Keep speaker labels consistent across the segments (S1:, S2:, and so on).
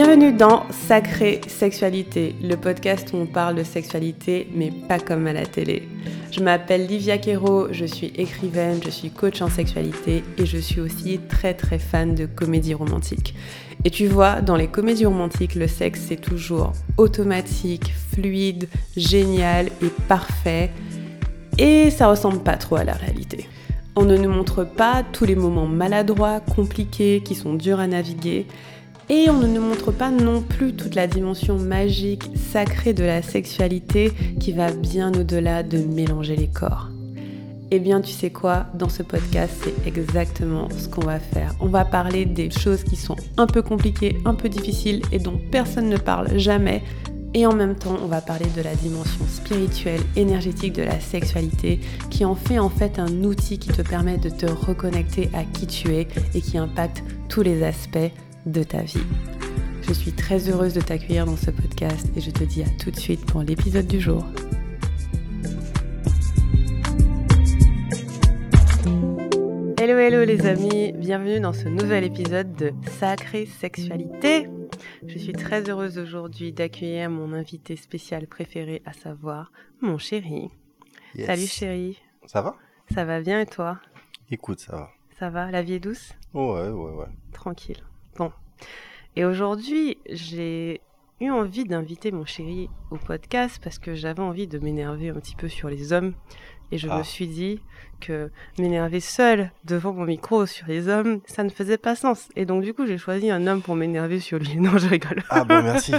S1: Bienvenue dans Sacrée Sexualité, le podcast où on parle de sexualité, mais pas comme à la télé. Je m'appelle Livia Quero, je suis écrivaine, je suis coach en sexualité et je suis aussi très très fan de comédie romantique. Et tu vois, dans les comédies romantiques, le sexe c'est toujours automatique, fluide, génial et parfait. Et ça ressemble pas trop à la réalité. On ne nous montre pas tous les moments maladroits, compliqués, qui sont durs à naviguer. Et on ne nous montre pas non plus toute la dimension magique, sacrée de la sexualité qui va bien au-delà de mélanger les corps. Eh bien, tu sais quoi, dans ce podcast, c'est exactement ce qu'on va faire. On va parler des choses qui sont un peu compliquées, un peu difficiles et dont personne ne parle jamais. Et en même temps, on va parler de la dimension spirituelle, énergétique de la sexualité, qui en fait en fait un outil qui te permet de te reconnecter à qui tu es et qui impacte tous les aspects de ta vie. Je suis très heureuse de t'accueillir dans ce podcast et je te dis à tout de suite pour l'épisode du jour. Hello hello les amis, bienvenue dans ce nouvel épisode de Sacrée Sexualité. Je suis très heureuse aujourd'hui d'accueillir mon invité spécial préféré, à savoir mon chéri.
S2: Yes.
S1: Salut chéri,
S2: Ça va?
S1: Ça va bien et toi?
S2: Écoute, ça va.
S1: Ça va? La vie est douce?
S2: Ouais, ouais, ouais.
S1: Tranquille. Bon. Et aujourd'hui, j'ai eu envie d'inviter mon chéri au podcast parce que j'avais envie de m'énerver un petit peu sur les hommes. Et je
S2: Ah.
S1: me suis dit que m'énerver seul devant mon micro sur les hommes, ça ne faisait pas sens. Et donc du coup, j'ai choisi un homme pour m'énerver sur lui. Non, je rigole.
S2: Ah bon, merci.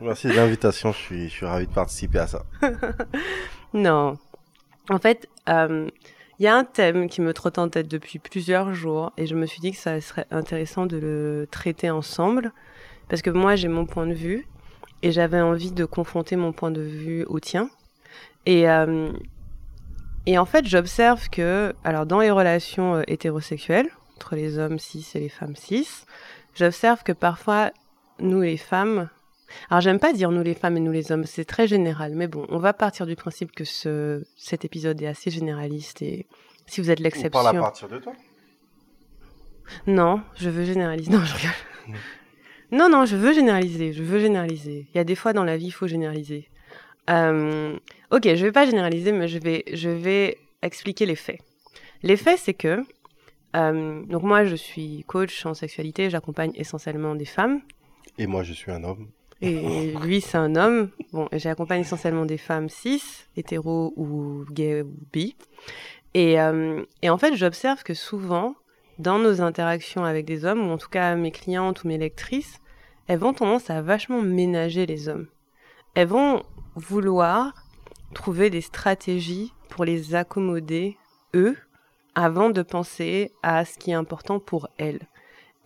S2: merci de l'invitation, je suis, je suis ravi de participer à ça.
S1: Non. En fait, euh, il y a un thème qui me trotte en tête depuis plusieurs jours et je me suis dit que ça serait intéressant de le traiter ensemble parce que moi j'ai mon point de vue et j'avais envie de confronter mon point de vue au tien. Et, euh, et en fait, j'observe que, alors dans les relations euh, hétérosexuelles, entre les hommes cis et les femmes cis, j'observe que parfois, nous les femmes, alors j'aime pas dire nous les femmes et nous les hommes, c'est très général, mais bon, on va partir du principe que ce, cet épisode est assez généraliste et si vous êtes
S2: On
S1: l'exception...
S2: parle à partir de toi
S1: Non, je veux généraliser. Non, je rigole. Non, non, je veux généraliser. Je veux généraliser. Il y a des fois dans la vie, il faut généraliser. Euh, ok, je vais pas généraliser, mais je vais, je vais expliquer les faits. Les faits, c'est que euh, donc moi, je suis coach en sexualité. J'accompagne essentiellement des femmes.
S2: Et moi, je suis un homme.
S1: Et lui, c'est un homme. Bon, j'accompagne essentiellement des femmes cis, hétéros ou gays ou bi. Et, euh, et en fait, j'observe que souvent, dans nos interactions avec des hommes, ou en tout cas mes clientes ou mes lectrices, elles vont tendance à vachement ménager les hommes. Elles vont vouloir trouver des stratégies pour les accommoder, eux, avant de penser à ce qui est important pour elles.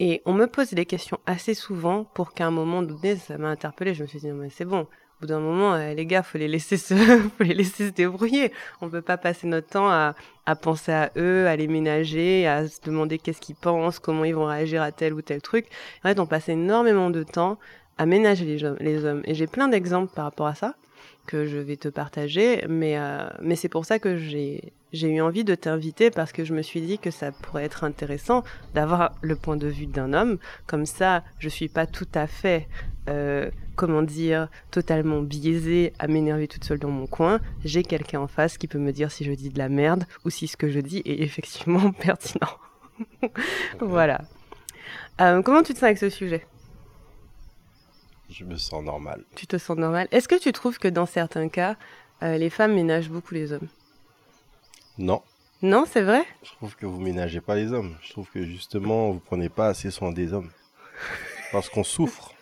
S1: Et on me pose des questions assez souvent pour qu'à un moment donné, ça m'a interpellée. Je me suis dit, mais c'est bon. Au bout d'un moment, euh, les gars, faut les laisser se, faut les laisser se débrouiller. On peut pas passer notre temps à, penser à eux, à les ménager, à se demander qu'est-ce qu'ils pensent, comment ils vont réagir à tel ou tel truc. En fait, on passe énormément de temps à ménager les hommes. Et j'ai plein d'exemples par rapport à ça que je vais te partager, mais, euh, mais c'est pour ça que j'ai eu envie de t'inviter parce que je me suis dit que ça pourrait être intéressant d'avoir le point de vue d'un homme. Comme ça, je suis pas tout à fait, euh, comment dire, totalement biaisée à m'énerver toute seule dans mon coin. J'ai quelqu'un en face qui peut me dire si je dis de la merde ou si ce que je dis est effectivement pertinent. voilà. Euh, comment tu te sens avec ce sujet?
S2: Je me sens normal.
S1: Tu te sens normal Est-ce que tu trouves que dans certains cas, euh, les femmes ménagent beaucoup les hommes?
S2: Non,
S1: Non, c'est vrai?
S2: Je trouve que vous ménagez pas les hommes. Je trouve que justement, vous prenez pas assez soin des hommes. Parce qu'on souffre.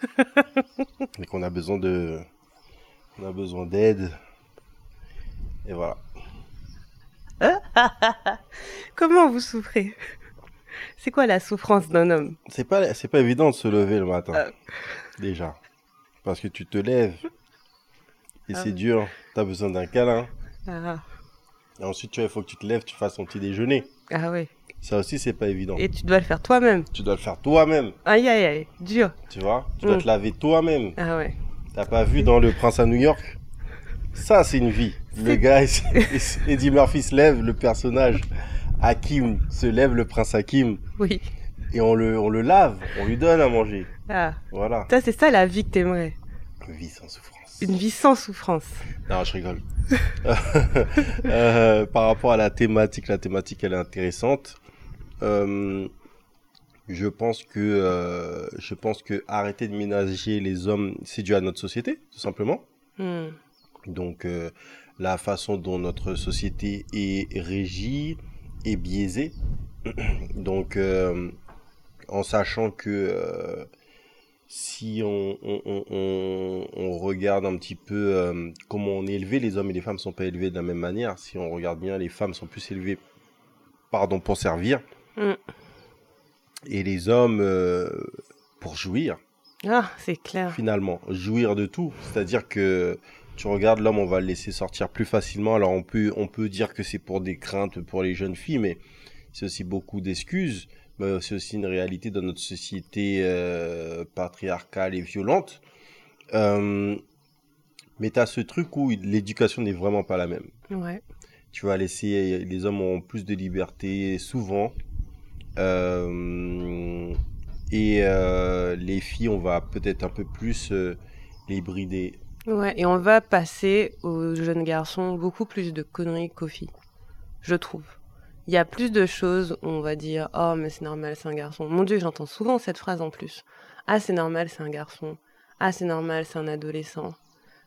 S2: et qu'on a besoin de. On a besoin d'aide. Et voilà.
S1: Comment vous souffrez? C'est quoi la souffrance d'un homme?
S2: C'est pas, c'est pas évident de se lever le matin.
S1: Euh.
S2: Déjà. Parce que tu te lèves. Et
S1: Ah
S2: c'est
S1: oui.
S2: dur. T'as besoin d'un câlin.
S1: ah,
S2: Et ensuite, tu vois, il faut que tu te lèves, tu fasses ton petit déjeuner.
S1: ah ouais.
S2: Ça aussi, c'est pas évident.
S1: Et tu dois le faire toi-même.
S2: Tu dois le faire toi-même,
S1: Aïe aïe aïe, dur.
S2: tu vois. Tu dois
S1: Mm.
S2: te laver toi-même.
S1: Ah ouais.
S2: T'as pas vu dans Le Prince à New York? Ça, c'est une vie. Le gars, Eddie Murphy se lève, le personnage Hakim se lève, le prince Hakim,
S1: Oui.
S2: et on le, on le lave, on lui donne à manger.
S1: Ah,
S2: Voilà.
S1: ça, c'est ça la vie que t'aimerais.
S2: Une vie sans souffrance.
S1: Une vie sans souffrance.
S2: Non, je rigole. Euh, par rapport à la thématique, la thématique, elle est intéressante. Euh, je pense que, euh, je pense que arrêter de ménager les hommes, c'est dû à notre société, tout simplement.
S1: Hmm.
S2: Donc, la façon dont notre société est régie est biaisée. Donc, en sachant que si on, on, on, on- on regarde un petit peu euh, comment on est élevé, les hommes et les femmes sont pas élevés de la même manière. Si on regarde bien, les femmes sont plus élevées, pardon, pour servir,
S1: Mm.
S2: et les hommes euh, pour jouir
S1: Ah, c'est clair.
S2: finalement, jouir de tout. C'est-à-dire que tu regardes l'homme, on va le laisser sortir plus facilement. Alors on peut, on peut dire que c'est pour des craintes pour les jeunes filles, mais c'est aussi beaucoup d'excuses. Mais c'est aussi une réalité dans notre société euh, patriarcale et violente. Euh, mais tu as ce truc où l'éducation n'est vraiment pas la même.
S1: Ouais.
S2: Tu vas laisser, les hommes ont plus de liberté souvent. Euh, et les filles, on va peut-être un peu plus les brider.
S1: Ouais, et on va passer aux jeunes garçons beaucoup plus de conneries qu'aux filles. Je trouve. Il y a plus de choses où on va dire Oh, mais c'est normal, c'est un garçon. Mon Dieu, j'entends souvent cette phrase en plus. Ah, c'est normal, c'est un garçon. Ah, c'est normal, c'est un adolescent.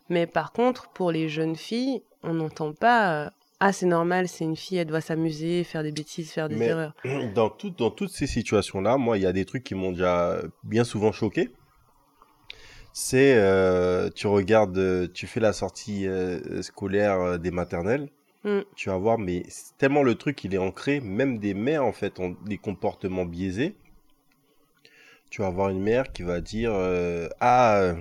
S1: Mais par contre, pour les jeunes filles, on n'entend pas euh, Ah, c'est normal, c'est une fille, elle doit s'amuser, faire des bêtises, faire des
S2: Mais-
S1: erreurs.
S2: Dans, tout- dans toutes ces situations-là, moi, il y a des trucs qui m'ont déjà bien souvent choqué. C'est, euh, tu regardes, tu fais la sortie euh, scolaire des maternelles,
S1: Mm.
S2: tu vas voir, mais tellement le truc, il est ancré, même des mères, en fait, ont des comportements biaisés. Tu vas avoir une mère qui va dire, euh, ah, euh,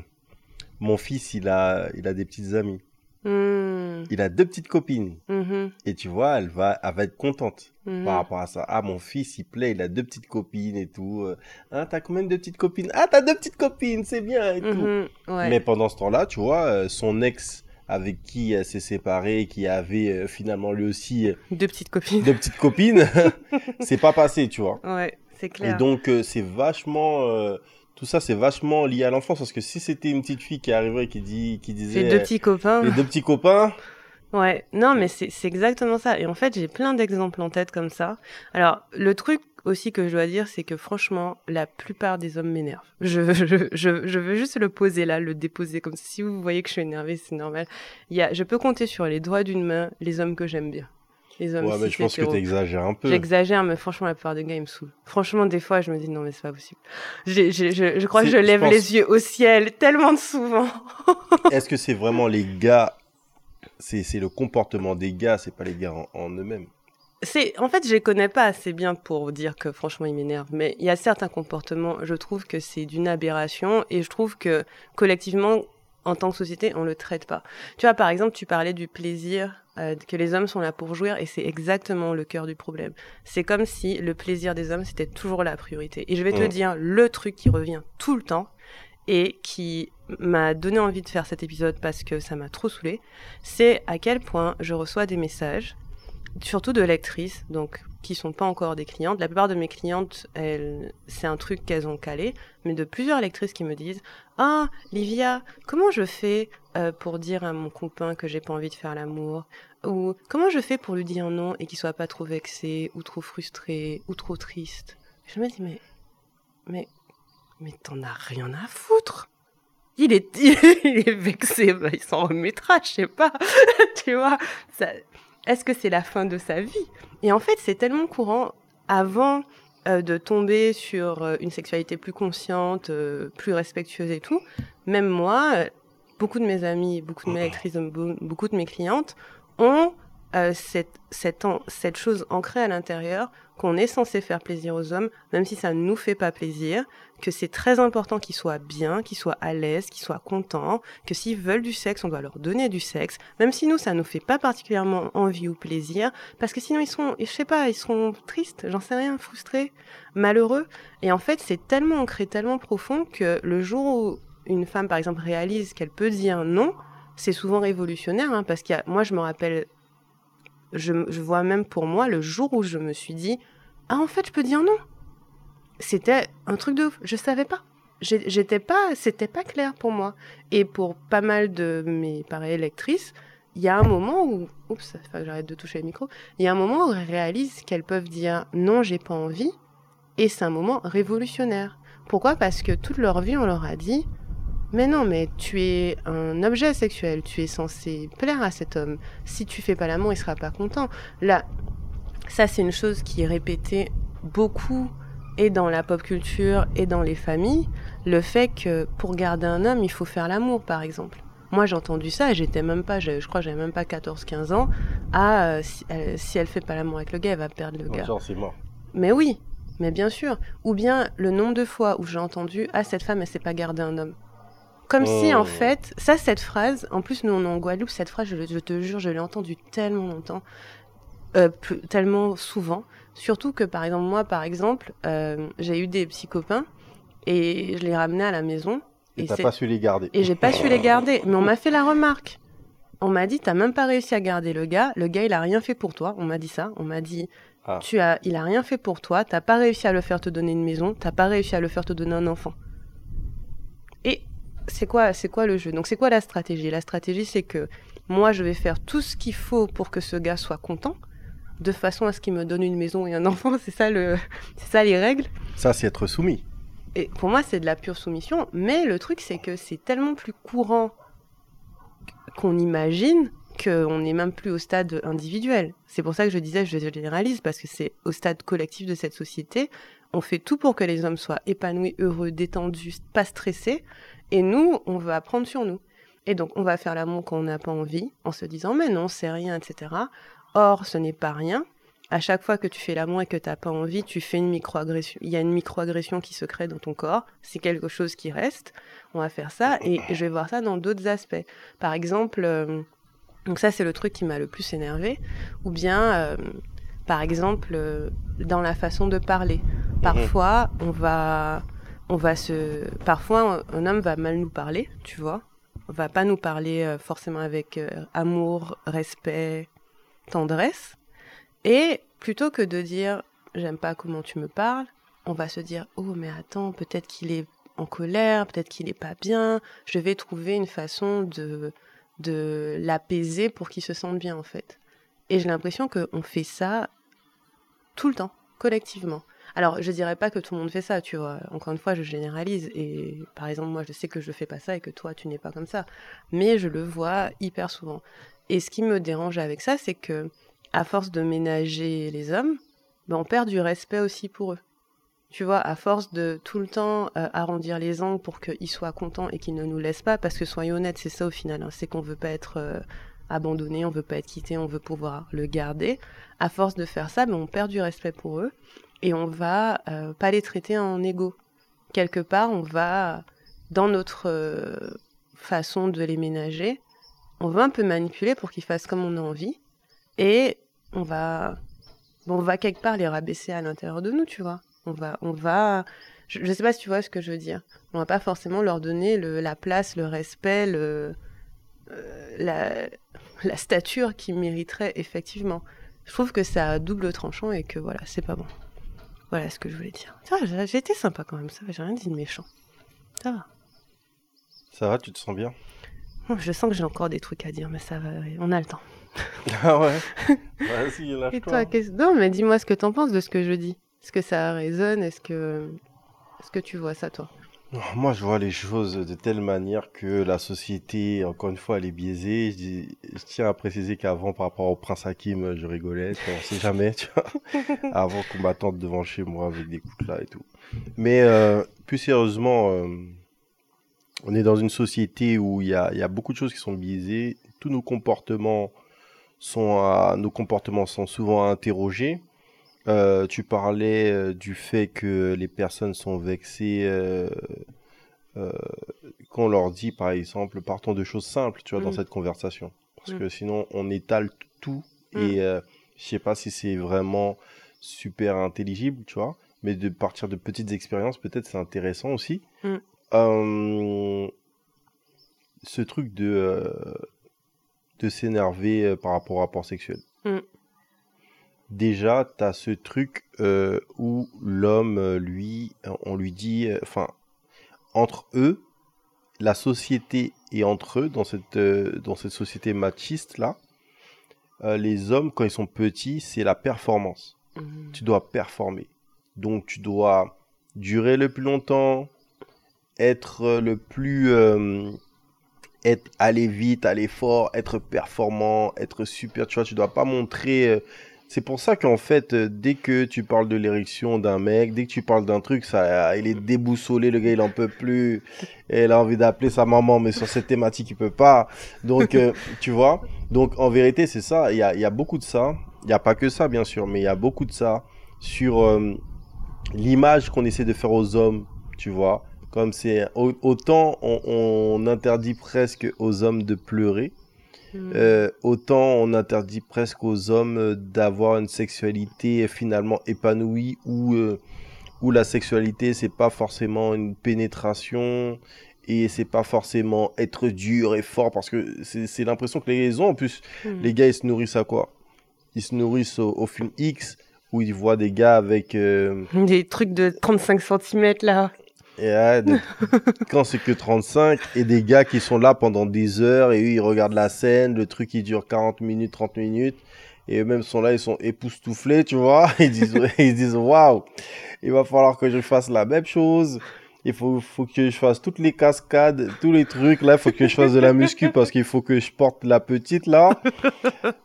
S2: mon fils, il a, il a des petites amies,
S1: Hmm,
S2: il a deux petites copines,
S1: mhm,
S2: et tu vois, elle va, elle va être contente
S1: mhm.
S2: par rapport à ça. Ah, mon fils, il plaît, il a deux petites copines et tout. Ah, t'as combien de petites copines? Ah, t'as deux petites copines, c'est bien et tout.
S1: Mhm, ouais.
S2: Mais pendant ce temps-là, tu vois, son ex avec qui elle s'est séparée, qui avait euh, finalement lui aussi euh,
S1: Deux petites copines.
S2: deux petites copines, c'est pas passé, tu vois.
S1: Ouais, c'est
S2: Et
S1: clair.
S2: donc, euh, c'est vachement. euh, tout ça, c'est vachement lié à l'enfance parce que si c'était une petite fille qui arriverait et qui, dit, qui disait.
S1: J'ai deux petits copains.
S2: Les deux petits copains.
S1: Ouais, non, mais c'est exactement ça. Et en fait, j'ai plein d'exemples en tête comme ça. Alors, le truc aussi que je dois dire, c'est que franchement, la plupart des hommes m'énervent. Je, je, je, je veux juste le poser là, le déposer comme ça. Si vous voyez que je suis énervée, c'est normal. Il y a, je peux compter sur les doigts d'une main les hommes que j'aime bien. Les hommes
S2: Ouais, mais je pense que t'exagères un peu.
S1: J'exagère, mais franchement, la plupart des gars, ils me saoulent. Franchement, des fois, je me dis, non, mais c'est pas possible. J'ai- je, je crois que je
S2: je
S1: lève
S2: pense-
S1: les yeux au ciel tellement de souvent.
S2: Est-ce que c'est vraiment les gars C'est c'est le comportement des gars, c'est pas les gars en, en eux-mêmes?
S1: C'est, en fait, je les connais pas assez bien pour dire que franchement, ils m'énervent. Mais il y a certains comportements, je trouve que c'est d'une aberration et je trouve que collectivement, en tant que société, on le traite pas. Tu vois, par exemple, tu parlais du plaisir, euh, que les hommes sont là pour jouir et c'est exactement le cœur du problème. C'est comme si le plaisir des hommes, c'était toujours la priorité. Et je vais te
S2: Mm.
S1: dire le truc qui revient tout le temps et qui m'a donné envie de faire cet épisode parce que ça m'a trop saoulé, c'est à quel point je reçois des messages surtout de lectrices, donc qui sont pas encore des clientes. La plupart de mes clientes, c'est un truc qu'elles ont calé, mais de plusieurs lectrices qui me disent Ah, Livia, comment je fais euh, pour dire à mon copain que j'ai pas envie de faire l'amour? Ou comment je fais pour lui dire non et qu'il soit pas trop vexé, ou trop frustré, ou trop triste Je me dis Mais, mais, mais t'en as rien à foutre il est, il est vexé, bah, il s'en remettra, je sais pas. tu vois, ça, est-ce que c'est la fin de sa vie? Et en fait, c'est tellement courant avant euh, de tomber sur euh, une sexualité plus consciente, euh, plus respectueuse et tout. Même moi, beaucoup de mes amis, beaucoup de mes lectrices, be- beaucoup de mes clientes ont cette, cette chose ancrée à l'intérieur qu'on est censé faire plaisir aux hommes, même si ça ne nous fait pas plaisir, que c'est très important qu'ils soient bien, qu'ils soient à l'aise, qu'ils soient contents, que s'ils veulent du sexe, on doit leur donner du sexe, même si nous, ça nous fait pas particulièrement envie ou plaisir, parce que sinon ils sont, je sais pas, ils seront tristes, j'en sais rien, frustrés, malheureux. Et en fait, c'est tellement ancré, tellement profond que le jour où une femme, par exemple, réalise qu'elle peut dire non, c'est souvent révolutionnaire, hein, parce que moi, je me rappelle, je, vois même pour moi le jour où je me suis dit, ah, en fait, je peux dire non. C'était un truc de ouf, je savais pas. j'étais pas, c'était pas clair pour moi. Et pour pas mal de mes pareilles lectrices, il y a un moment où, oups, j'arrête de toucher le micro. Il y a un moment où elles réalisent qu'elles peuvent dire non, j'ai pas envie, et c'est un moment révolutionnaire. Pourquoi? Parce que toute leur vie, on leur a dit mais non, mais tu es un objet sexuel, tu es censé plaire à cet homme. Si tu fais pas l'amour, il sera pas content. Là, ça c'est une chose qui est répétée beaucoup et dans la pop culture et dans les familles, le fait que pour garder un homme, il faut faire l'amour par exemple. Moi, j'ai entendu ça et j'étais même pas, je, crois, j'avais même pas 14-15 ans. Ah, euh, si, elle, si, fait pas l'amour avec le gars, elle va perdre le gars.
S2: Genre, mort.
S1: Mais oui, mais bien sûr. Ou bien le nombre de fois où j'ai entendu Ah, cette femme, elle sait pas garder un homme. Comme si, en oh. fait, ça, cette phrase, en plus, nous, on est en Guadeloupe, cette phrase, je, te jure, je l'ai entendue tellement longtemps, euh, tellement souvent. Surtout que, par exemple, moi, par exemple, euh, j'ai eu des petits copains et je les ramenais à la maison.
S2: Et t'as pas su les garder.
S1: Et j'ai pas su les garder. Mais on m'a fait la remarque. On m'a dit, t'as même pas réussi à garder le gars. Le gars, il a rien fait pour toi. On m'a dit ça. On m'a dit, ah. tu as, il a rien fait pour toi. T'as pas réussi à le faire te donner une maison. T'as pas réussi à le faire te donner un enfant. Et c'est quoi, c'est quoi le jeu? Donc c'est quoi la stratégie? La stratégie, c'est que moi, je vais faire tout ce qu'il faut pour que ce gars soit content, de façon à ce qu'il me donne une maison et un enfant. C'est ça le, c'est ça les règles.
S2: Ça, c'est être soumis.
S1: Et pour moi, c'est de la pure soumission. Mais le truc, c'est que c'est tellement plus courant qu'on imagine qu'on n'est même plus au stade individuel. C'est pour ça que je disais, je généralise, parce que c'est au stade collectif de cette société. On fait tout pour que les hommes soient épanouis, heureux, détendus, pas stressés. Et nous, on veut apprendre sur nous. Et donc, on va faire l'amour quand on n'a pas envie, en se disant, mais non, c'est rien, etc. Or, ce n'est pas rien. À chaque fois que tu fais l'amour et que tu n'as pas envie, tu fais une microagression. Il y a une microagression qui se crée dans ton corps. C'est quelque chose qui reste. On va faire ça. Et je vais voir ça dans d'autres aspects. Par exemple, euh, donc ça, c'est le truc qui m'a le plus énervé. Ou bien, euh, par exemple, euh, dans la façon de parler. Parfois, on va on va se. Parfois, un homme va mal nous parler, tu vois. On va pas nous parler euh, forcément avec euh, amour, respect, tendresse. Et plutôt que de dire j'aime pas comment tu me parles, on va se dire oh mais attends peut-être qu'il est en colère, peut-être qu'il est pas bien. Je vais trouver une façon de de l'apaiser pour qu'il se sente bien en fait. Et j'ai l'impression qu'on fait ça tout le temps, collectivement. Alors, je dirais pas que tout le monde fait ça, tu vois. Encore une fois, je généralise. Et par exemple, moi, je sais que je fais pas ça et que toi, tu n'es pas comme ça. Mais je le vois hyper souvent. Et ce qui me dérange avec ça, c'est que, à force de ménager les hommes, ben, on perd du respect aussi pour eux. Tu vois, à force de tout le temps euh, arrondir les angles pour qu'ils soient contents et qu'ils ne nous laissent pas, parce que soyons honnêtes, c'est ça au final, hein. c'est qu'on veut pas être euh, abandonné, on veut pas être quitté, on veut pouvoir le garder. À force de faire ça, ben, on perd du respect pour eux et on va euh, pas les traiter en égo. Quelque part, on va, dans notre euh, façon de les ménager, on va un peu manipuler pour qu'ils fassent comme on a envie, et on va, on va quelque part les rabaisser à l'intérieur de nous, tu vois. On va, on va, je, ne sais pas si tu vois ce que je veux dire. On va pas forcément leur donner la place, le respect, euh, la, la stature qu'ils mériteraient effectivement. Je trouve que ça a double tranchant et que voilà, c'est pas bon. Voilà ce que je voulais dire. Ça va, j'ai été sympa quand même, ça va, j'ai rien dit de méchant. Ça va.
S2: Ça va, tu te sens bien?
S1: Je sens que j'ai encore des trucs à dire, mais ça va, on a le temps.
S2: ah ouais? Vas-y, lâche-toi.
S1: Et toi, Non, mais dis-moi ce que t'en penses de ce que je dis. Est-ce que ça résonne? Est-ce que... Est-ce que tu vois ça, toi?
S2: Moi, je vois les choses de telle manière que la société, encore une fois, elle est biaisée. Je, tiens à préciser qu'avant, par rapport au prince Hakim, je rigolais, tu on sait jamais, tu vois. Avant qu'on m'attende devant chez moi avec des coups là et tout. Mais euh, plus sérieusement, euh, on est dans une société où il y a, y a, beaucoup de choses qui sont biaisées. Tous nos comportements sont, à, nos comportements sont souvent interrogés. Euh, tu parlais euh, du fait que les personnes sont vexées euh, quand on leur dit, par exemple, partons de choses simples, tu vois, dans mm. cette conversation. Parce mm. que sinon, on étale tout mm. et je sais pas si c'est vraiment super intelligible, tu vois. Mais de partir de petites expériences, peut-être c'est intéressant aussi. ce truc de, de s'énerver par rapport au rapport sexuel déjà, tu as ce truc euh, où l'homme, euh, lui, on lui dit, euh, enfin, entre eux, la société et entre eux, dans cette, dans cette société machiste-là, les hommes, quand ils sont petits, c'est la performance.
S1: Mhm.
S2: Tu dois performer. Donc, tu dois durer le plus longtemps, être le plus... euh, être, aller vite, aller fort, être performant, être super, tu vois, tu dois pas montrer... euh, c'est pour ça qu'en fait, euh, dès que tu parles de l'érection d'un mec, dès que tu parles d'un truc, ça, il est déboussolé, le gars, il en peut plus. Et il a envie d'appeler sa maman, mais sur cette thématique, il peut pas. Donc, euh, tu vois. Donc, en vérité, c'est ça. Il y a, il y a beaucoup de ça. Il n'y a pas que ça, bien sûr, mais il y a beaucoup de ça sur euh, l'image qu'on essaie de faire aux hommes, tu vois. Comme c'est au- autant on, on interdit presque aux hommes de pleurer,
S1: Mhm.
S2: euh, autant on interdit presque aux hommes euh, d'avoir une sexualité finalement épanouie où, euh, où la sexualité c'est pas forcément une pénétration et c'est pas forcément être dur et fort parce que c'est l'impression que les ont en plus
S1: Mhm.
S2: les gars ils se nourrissent à quoi? Ils se nourrissent au, au film X où ils voient des gars avec euh,
S1: Des trucs de 35 cm là.
S2: Et quand c'est que 35 et des gars qui sont là pendant des heures et eux ils regardent la scène, le truc il dure 40 minutes, 30 minutes et eux-mêmes sont là, ils sont époustouflés, tu vois, ils disent ils disent waouh, il va falloir que je fasse la même chose. Il faut, faut que je fasse toutes les cascades, tous les trucs. Là, il faut que je fasse de la muscu parce qu'il faut que je porte la petite là.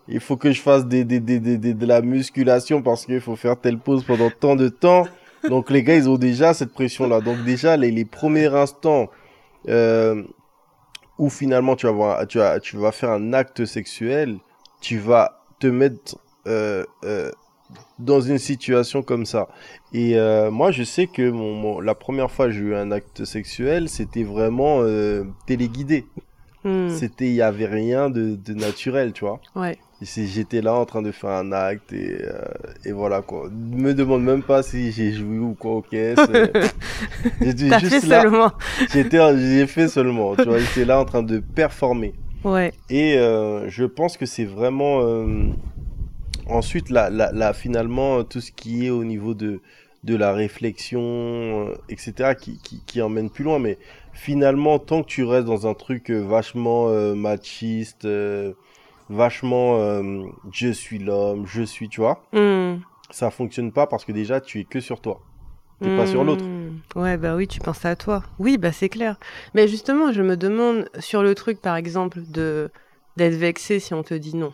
S2: Il faut que je fasse des, des, des, des- de la musculation parce qu'il faut faire telle pause pendant tant de temps. Donc les gars, ils ont déjà cette pression-là. Donc déjà, les, les premiers instants euh, où finalement tu vas, tu, vas, tu vas faire un acte sexuel, tu vas te mettre euh, euh, dans une situation comme ça. Et moi, je sais que mon, mon- la première fois que j'ai eu un acte sexuel, c'était vraiment téléguidé.
S1: Mhm.
S2: C'était, il y avait rien de, de naturel, tu vois.
S1: Ouais.
S2: J'étais là en train de faire un acte et, euh, et voilà quoi. Me demande même pas si j'ai joué ou quoi aux caisses. J'étais juste
S1: fait
S2: là.
S1: seulement.
S2: J'étais, j'ai fait seulement. Tu vois, j'étais là en train de performer.
S1: Ouais.
S2: Et euh, je pense que c'est vraiment euh, ensuite là, là, là, finalement tout ce qui est au niveau de de la réflexion, etc. Qui, qui, qui emmène plus loin. Mais finalement, tant que tu restes dans un truc vachement machiste, vachement euh, je suis l'homme, je suis, tu vois,
S1: Mhm.
S2: ça fonctionne pas parce que déjà tu es que sur toi. T'es pas sur l'autre.
S1: Hmm. Ouais, bah oui, tu penses à toi. Oui, bah c'est clair. Mais justement, je me demande sur le truc, par exemple, de d'être vexé si on te dit non.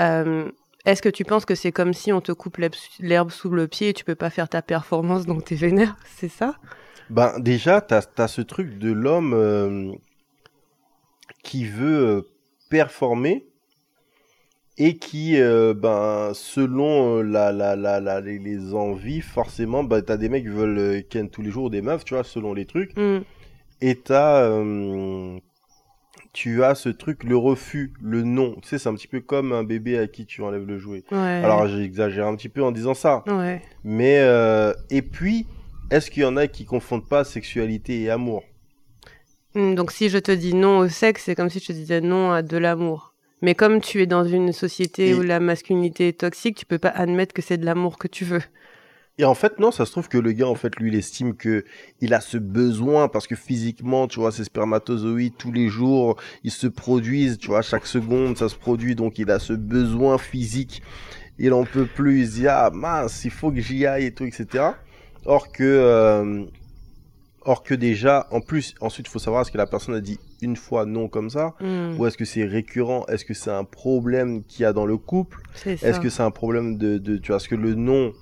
S1: Euh, Est-ce que tu penses que c'est comme si on te coupe l'herbe sous le pied et tu peux pas faire ta performance, donc t'es vénère C'est ça?
S2: Ben déjà, t'as as ce truc de l'homme euh, qui veut performer et qui, euh, ben, selon euh, la, la, la, la, les, les envies, forcément, ben, t'as des mecs qui veulent euh, ken tous les jours des meufs, tu vois, selon les trucs.
S1: Hmm.
S2: Et t'as, euh, tu as ce truc, le refus, le non. Tu sais, c'est un petit peu comme un bébé à qui tu enlèves le jouet.
S1: Ouais.
S2: Alors, j'exagère un petit peu en disant ça.
S1: Ouais.
S2: Mais, euh, et puis, est-ce qu'il y en a qui confondent pas sexualité et amour?
S1: Hmm, Donc si je te dis non au sexe, c'est comme si je te disais non à de l'amour. Mais comme tu es dans une société
S2: Et-
S1: où la masculinité est toxique, tu peux pas admettre que c'est de l'amour que tu veux.
S2: Et en fait, non, ça se trouve que le gars, en fait, lui, il estime que il a ce besoin parce que physiquement, tu vois, ces spermatozoïdes, tous les jours, ils se produisent, tu vois, chaque seconde, ça se produit, donc il a ce besoin physique. Il en peut plus, il se dit, ah mince, il faut que j'y aille et tout, etc. Or que, euh, or que déjà, en plus, ensuite, il faut savoir, est-ce que la personne a dit une fois non comme ça
S1: Hmm,
S2: Ou est-ce que c'est récurrent? Est-ce que c'est un problème qu'il y a dans le couple? Est-ce que c'est un problème de, de tu vois, est-ce que le non,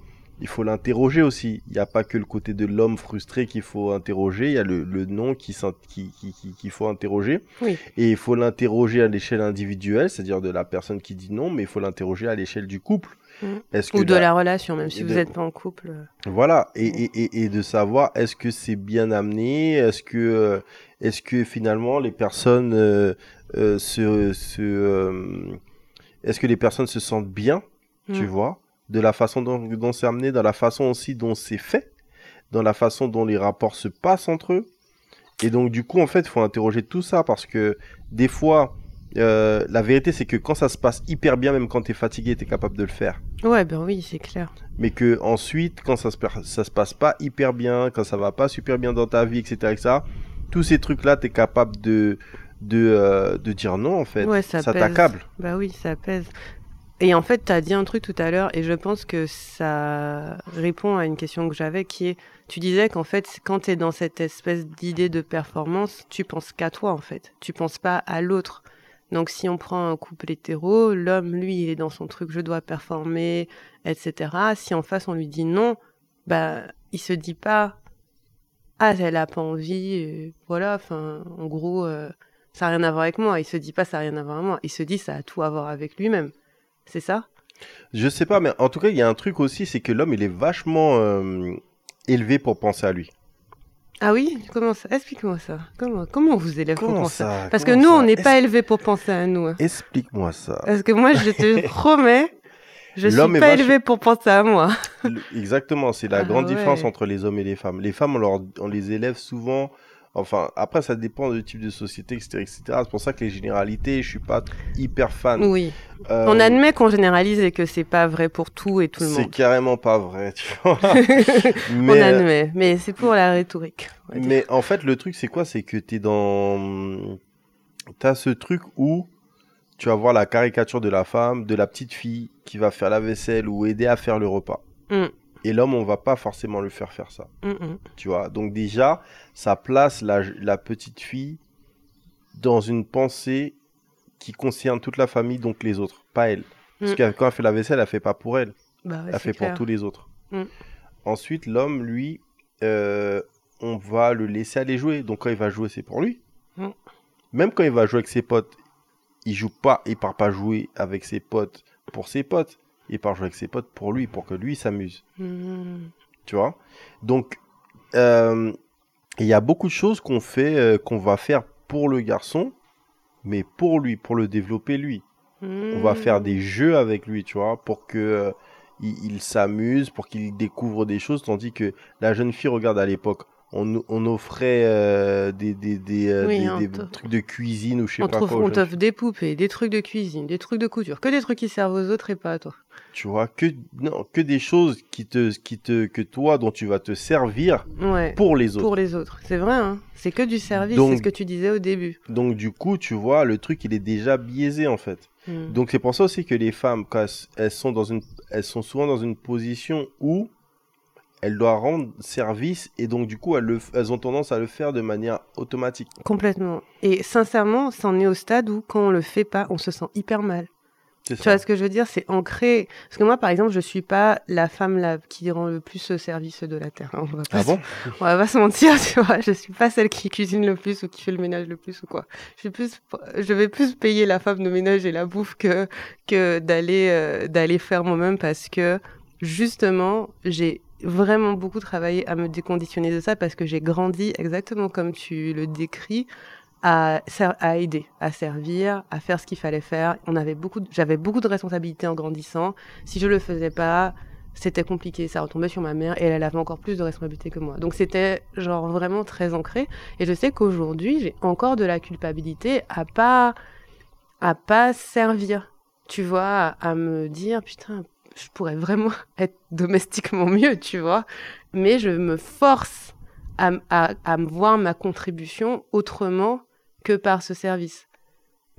S2: il faut l'interroger aussi. Il n'y a pas que le côté de l'homme frustré qu'il faut interroger, il y a le, le non qui s'in- qui- qui- qui- qu'il faut interroger.
S1: Oui.
S2: Et il faut l'interroger à l'échelle individuelle, c'est-à-dire de la personne qui dit non, mais il faut l'interroger à l'échelle du couple.
S1: Mhm.
S2: Est-ce que
S1: Ou de
S2: la-
S1: la relation, même si vous n'êtes pas en couple. euh.
S2: Voilà, et, et, et, et de savoir est-ce que c'est bien amené, est-ce que, euh, est-ce que finalement les personnes euh, euh, se, se euh, est-ce que les personnes se sentent bien, tu
S1: Mm.
S2: vois, de la façon dont, dont c'est amené, dans la façon aussi dont c'est fait, dans la façon dont les rapports se passent entre eux? Et donc du coup, en fait, il faut interroger tout ça parce que des fois, euh, la vérité, c'est que quand ça se passe hyper bien, même quand tu es fatigué, tu es capable de le faire.
S1: Ouais, ben oui, c'est clair.
S2: Mais que ensuite, quand ça se, ça se passe pas hyper bien, quand ça va pas super bien dans ta vie, etc., etc., tous ces trucs-là, tu es capable de, de, euh, de dire non, en fait.
S1: Ouais, ça
S2: ça t'accable.
S1: Bah oui, ça pèse. Et en fait, tu as dit un truc tout à l'heure, et je pense que ça répond à une question que j'avais, qui est, tu disais qu'en fait, quand tu es dans cette espèce d'idée de performance, tu penses qu'à toi, en fait. Tu penses pas à l'autre. Donc si on prend un couple hétéro, l'homme, lui, il est dans son truc, je dois performer, etc. Si en face, on lui dit non, bah, il se dit pas, ah, elle a pas envie, et voilà, enfin, en gros, euh, ça n'a rien à voir avec moi. Il se dit pas, ça n'a rien à voir avec moi. Il se dit, ça a tout à voir avec lui-même. C'est ça?
S2: Je sais pas, mais en tout cas, il y a un truc aussi, c'est que l'homme, il est vachement euh, élevé pour penser à lui.
S1: Ah oui? Comment ça? Explique-moi ça. Comment, comment on vous élève pour penser
S2: ça?
S1: Parce que nous, on n'est pas élevés pour penser à nous. hein.
S2: Explique-moi ça.
S1: Parce que moi, je te promets, je suis pas élevée pour penser à moi.
S2: Exactement, c'est la
S1: Ah
S2: grande
S1: ouais.
S2: différence entre les hommes et les femmes. Les femmes, on, leur- on les élève souvent. Enfin, après, ça dépend du type de société, etc. etc. C'est pour ça que les généralités, je suis pas hyper fan.
S1: Oui.
S2: Euh,
S1: On admet qu'on généralise et que c'est pas vrai pour tout et tout le
S2: C'est
S1: monde.
S2: carrément pas vrai, tu vois.
S1: on
S2: mais, euh,
S1: admet, mais c'est pour la rhétorique.
S2: mais en fait, le truc, c'est quoi? C'est que t'es dans. T'as ce truc où tu vas voir la caricature de la femme, de la petite fille qui va faire la vaisselle ou aider à faire le repas.
S1: Mm.
S2: Et l'homme, on va pas forcément le faire faire ça.
S1: Mm, mm.
S2: Tu vois, donc déjà, ça place la, la petite fille dans une pensée qui concerne toute la famille, donc les autres, pas elle. Parce que quand elle fait la vaisselle, elle fait pas pour elle,
S1: Bah ouais,
S2: elle fait
S1: clair.
S2: pour tous les autres. Ensuite, l'homme, lui, euh, on va le laisser aller jouer. Donc quand il va jouer, c'est pour lui. Même quand il va jouer avec ses potes, il joue pas, il part pas jouer avec ses potes pour ses potes. Il part jouer avec ses potes pour lui, pour que lui s'amuse
S1: Mm.
S2: tu vois? Donc, euh, il y a beaucoup de choses qu'on fait, euh, qu'on va faire pour le garçon, mais pour lui, pour le développer lui. On va faire
S1: Mm.
S2: des jeux avec lui, tu vois, pour que euh, il, il s'amuse, pour qu'il découvre des choses, tandis que la jeune fille, regarde à l'époque, on, on offrait euh, des, des, des, euh,
S1: Oui,
S2: des- trucs de cuisine ou je sais
S1: On,
S2: pas
S1: trouve,
S2: quoi.
S1: on t'offre des poupées, des trucs de cuisine, des trucs de couture, que des trucs qui servent aux autres et pas à toi.
S2: Tu vois, que, non, que des choses qui te, qui te, que toi, dont tu vas te servir
S1: Ouais.
S2: pour les autres.
S1: Pour les autres. C'est vrai, hein. C'est que du service, c'est ce que tu disais au début.
S2: Donc du coup, tu vois, le truc, il est déjà biaisé en fait.
S1: Mm.
S2: Donc c'est pour ça aussi que les femmes, quand elles, elles sont dans une, elles sont souvent dans une position où elles doivent rendre service et donc du coup, elles, le, elles ont tendance à le faire de manière automatique.
S1: Complètement. Et sincèrement, c'en est au stade où quand on le fait pas, on se sent hyper mal. Tu vois ce que je veux dire? C'est ancré. Parce que moi, par exemple, je suis pas la femme là, qui rend le plus ce service de la terre. On va pas
S2: Ah
S1: se-
S2: bon?
S1: On va pas se mentir, tu vois. Je suis pas celle qui cuisine le plus ou qui fait le ménage le plus ou quoi. Je suis plus, je vais plus payer la femme de ménage et la bouffe que que d'aller euh, d'aller faire moi-même parce que justement j'ai vraiment beaucoup travaillé à me déconditionner de ça parce que j'ai grandi exactement comme tu le décris à, aider, à servir, à faire ce qu'il fallait faire. On avait beaucoup, j'avais beaucoup de responsabilités en grandissant. Si je le faisais pas, c'était compliqué. Ça retombait sur ma mère et elle avait encore plus de responsabilités que moi. Donc c'était genre vraiment très ancré. Et je sais qu'aujourd'hui, j'ai encore de la culpabilité à pas, à pas servir. Tu vois, à me dire putain, je pourrais vraiment être domestiquement mieux, tu vois. Mais je me force à, à, voir ma contribution autrement que par ce service.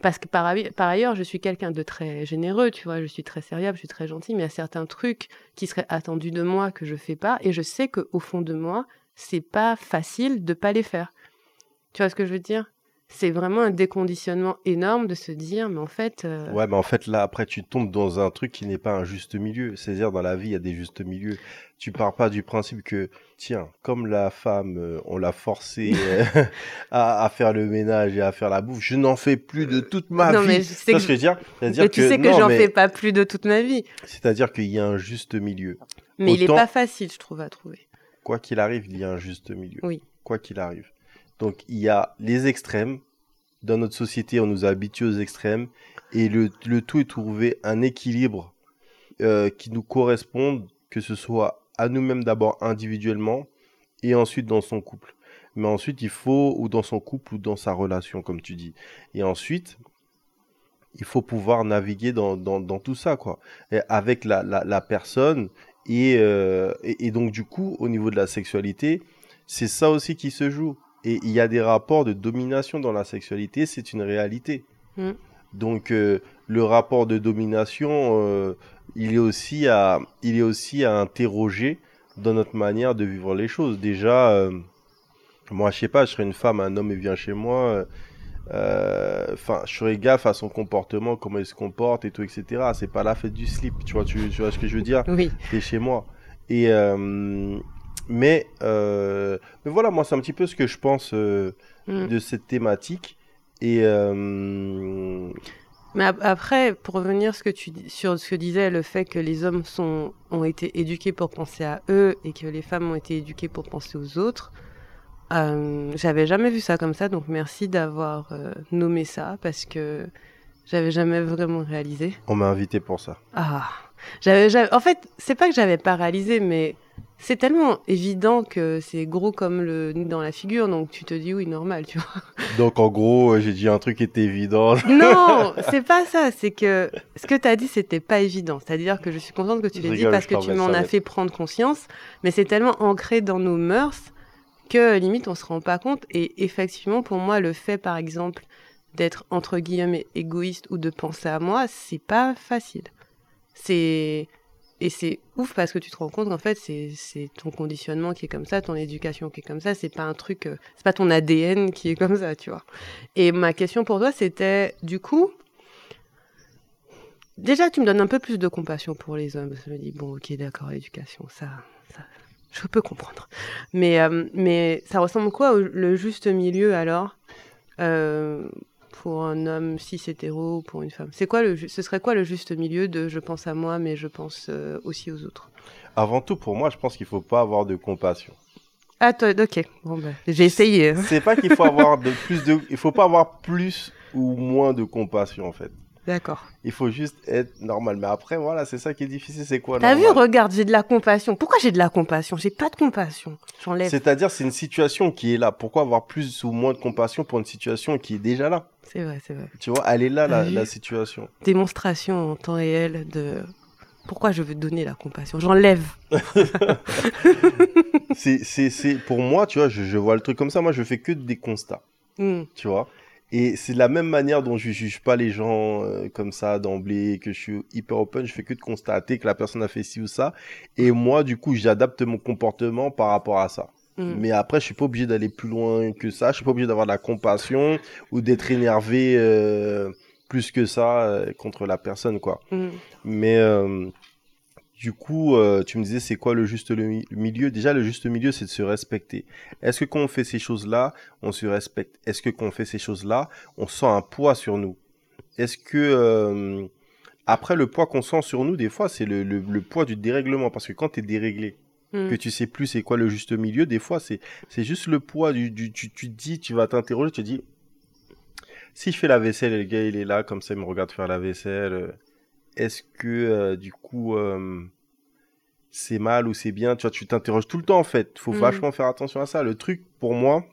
S1: Parce que par, ailleurs, je suis quelqu'un de très généreux, tu vois, je suis très serviable, je suis très gentil, mais il y a certains trucs qui seraient attendus de moi que je fais pas, et je sais qu'au fond de moi, c'est pas facile de pas les faire. Tu vois ce que je veux dire? C'est vraiment un déconditionnement énorme de se dire, mais en fait, euh,
S2: Ouais, mais en fait, là, après, tu tombes dans un truc qui n'est pas un juste milieu. C'est-à-dire, dans la vie, il y a des justes milieux. Tu pars pas du principe que, tiens, comme la femme, euh, on l'a forcée euh, à, à faire le ménage et à faire la bouffe, je n'en fais plus de toute ma
S1: non,
S2: vie.
S1: mais je sais que,
S2: ce que je veux dire?
S1: Mais tu sais que j'en
S2: mais
S1: fais pas plus de toute ma vie.
S2: C'est-à-dire qu'il y a un juste milieu.
S1: Mais il est
S2: Autant-
S1: pas facile, je trouve, à trouver.
S2: Quoi qu'il arrive, il y a un juste milieu.
S1: Oui.
S2: Quoi qu'il arrive. Donc, il y a les extrêmes. Dans notre société, on nous a habitués aux extrêmes. Et le, tout est trouver un équilibre euh, qui nous corresponde, que ce soit à nous-mêmes d'abord individuellement et ensuite dans son couple. Mais ensuite, il faut, ou dans son couple, ou dans sa relation, comme tu dis. Et ensuite, il faut pouvoir naviguer dans, tout ça, quoi. Avec la, personne. Euh, et donc, du coup, au niveau de la sexualité, c'est ça aussi qui se joue. Et il y a des rapports de domination dans la sexualité, c'est une réalité.
S1: Mm.
S2: Donc, euh, le rapport de domination, euh, il, est aussi à, il est aussi à interroger dans notre manière de vivre les choses. Déjà, euh, moi, je sais pas, je serais une femme, un homme vient chez moi. Enfin, je ferais gaffe à son comportement, comment il se comporte et tout, etc. C'est pas la fête du slip, tu vois, tu, tu vois ce que je veux dire?
S1: Oui.
S2: T'es chez moi. Et euh, mais, euh, mais voilà, moi, c'est un petit peu ce que je pense euh,
S1: Mm.
S2: de cette thématique. Et euh,
S1: Mais ap- après, pour revenir ce que tu, sur ce que disait le fait que les hommes sont, ont été éduqués pour penser à eux et que les femmes ont été éduquées pour penser aux autres, j'avais jamais vu ça comme ça, donc merci d'avoir nommé ça parce que j'avais jamais vraiment réalisé.
S2: on m'a invité pour ça.
S1: Ah, j'avais- en fait, c'est pas que j'avais pas réalisé, mais c'est tellement évident que c'est gros comme le dans la figure, donc tu te dis oui, normal, tu vois.
S2: Donc, en gros, euh, j'ai dit un truc qui était évident.
S1: Non, c'est pas ça. C'est que ce que tu as dit, c'était pas évident. C'est-à-dire que je suis contente que tu l'aies dit parce que tu m'en as fait prendre conscience. Mais c'est tellement ancré dans nos mœurs que limite on se rend pas compte. Et effectivement, pour moi, le fait, par exemple, d'être entre guillemets égoïste ou de penser à moi, c'est pas facile. C'est et c'est ouf parce que tu te rends compte qu'en fait c'est ton conditionnement qui est comme ça, ton éducation qui est comme ça. C'est pas un truc, euh, c'est pas ton ADN qui est comme ça, tu vois. Et ma question pour toi, c'était du coup, déjà tu me donnes un peu plus de compassion pour les hommes. Je me dis bon, ok, d'accord, l'éducation, ça, ça, je peux comprendre. Mais euh, mais ça ressemble quoi au juste milieu alors? Euh, pour un homme cis hétéro ou pour une femme C'est quoi le, ce serait quoi le juste milieu de je pense à moi mais je pense euh, aussi aux autres?
S2: Avant tout, pour moi, je pense qu'il faut pas avoir de compassion.
S1: Ah toi, ok, bon ben, j'ai essayé. hein.
S2: C'est pas qu'il faut avoir de plus de, il faut pas avoir plus ou moins de compassion en fait.
S1: D'accord.
S2: Il faut juste être normal. Mais après, voilà, c'est ça qui est difficile. C'est quoi
S1: T'as vu, regarde, j'ai de la compassion. Pourquoi j'ai de la compassion? J'ai pas de compassion. J'enlève.
S2: C'est-à-dire, c'est une situation qui est là. Pourquoi avoir plus ou moins de compassion pour une situation qui est déjà là?
S1: C'est vrai, c'est vrai.
S2: Tu vois, elle est là, la, situation.
S1: Démonstration en temps réel de pourquoi je veux donner la compassion. J'enlève.
S2: C'est, pour moi, tu vois, je, je vois le truc comme ça. Moi, je fais que des constats.
S1: Hmm.
S2: tu vois? Et c'est la même manière dont je juge pas les gens euh, comme ça d'emblée, que je suis hyper open, je fais que de constater que la personne a fait ci ou ça. Et moi, du coup, j'adapte mon comportement par rapport à ça.
S1: Hmm.
S2: Mais après, je suis pas obligé d'aller plus loin que ça. Je suis pas obligé d'avoir de la compassion ou d'être énervé euh, plus que ça euh, contre la personne, quoi.
S1: Hmm.
S2: Mais euh, du coup, tu me disais, c'est quoi le juste le mi- milieu? Déjà, le juste milieu, c'est de se respecter. Est-ce que quand on fait ces choses-là, on se respecte? Est-ce que quand on fait ces choses-là, on sent un poids sur nous? Est-ce que après le poids qu'on sent sur nous, des fois, c'est le, le, le poids du dérèglement, parce que quand tu es déréglé,
S1: Hmm.
S2: que tu sais plus c'est quoi le juste milieu, des fois, c'est c'est juste le poids du, du tu, tu dis, tu vas t'interroger, tu te dis, si je fais la vaisselle et le gars il est là comme ça, il me regarde faire la vaisselle. euh, est-ce que euh, du coup euh, c'est mal ou c'est bien? Tu vois, tu t'interroges tout le temps en fait. Faut
S1: Mhm.
S2: vachement faire attention à ça. Le truc pour moi,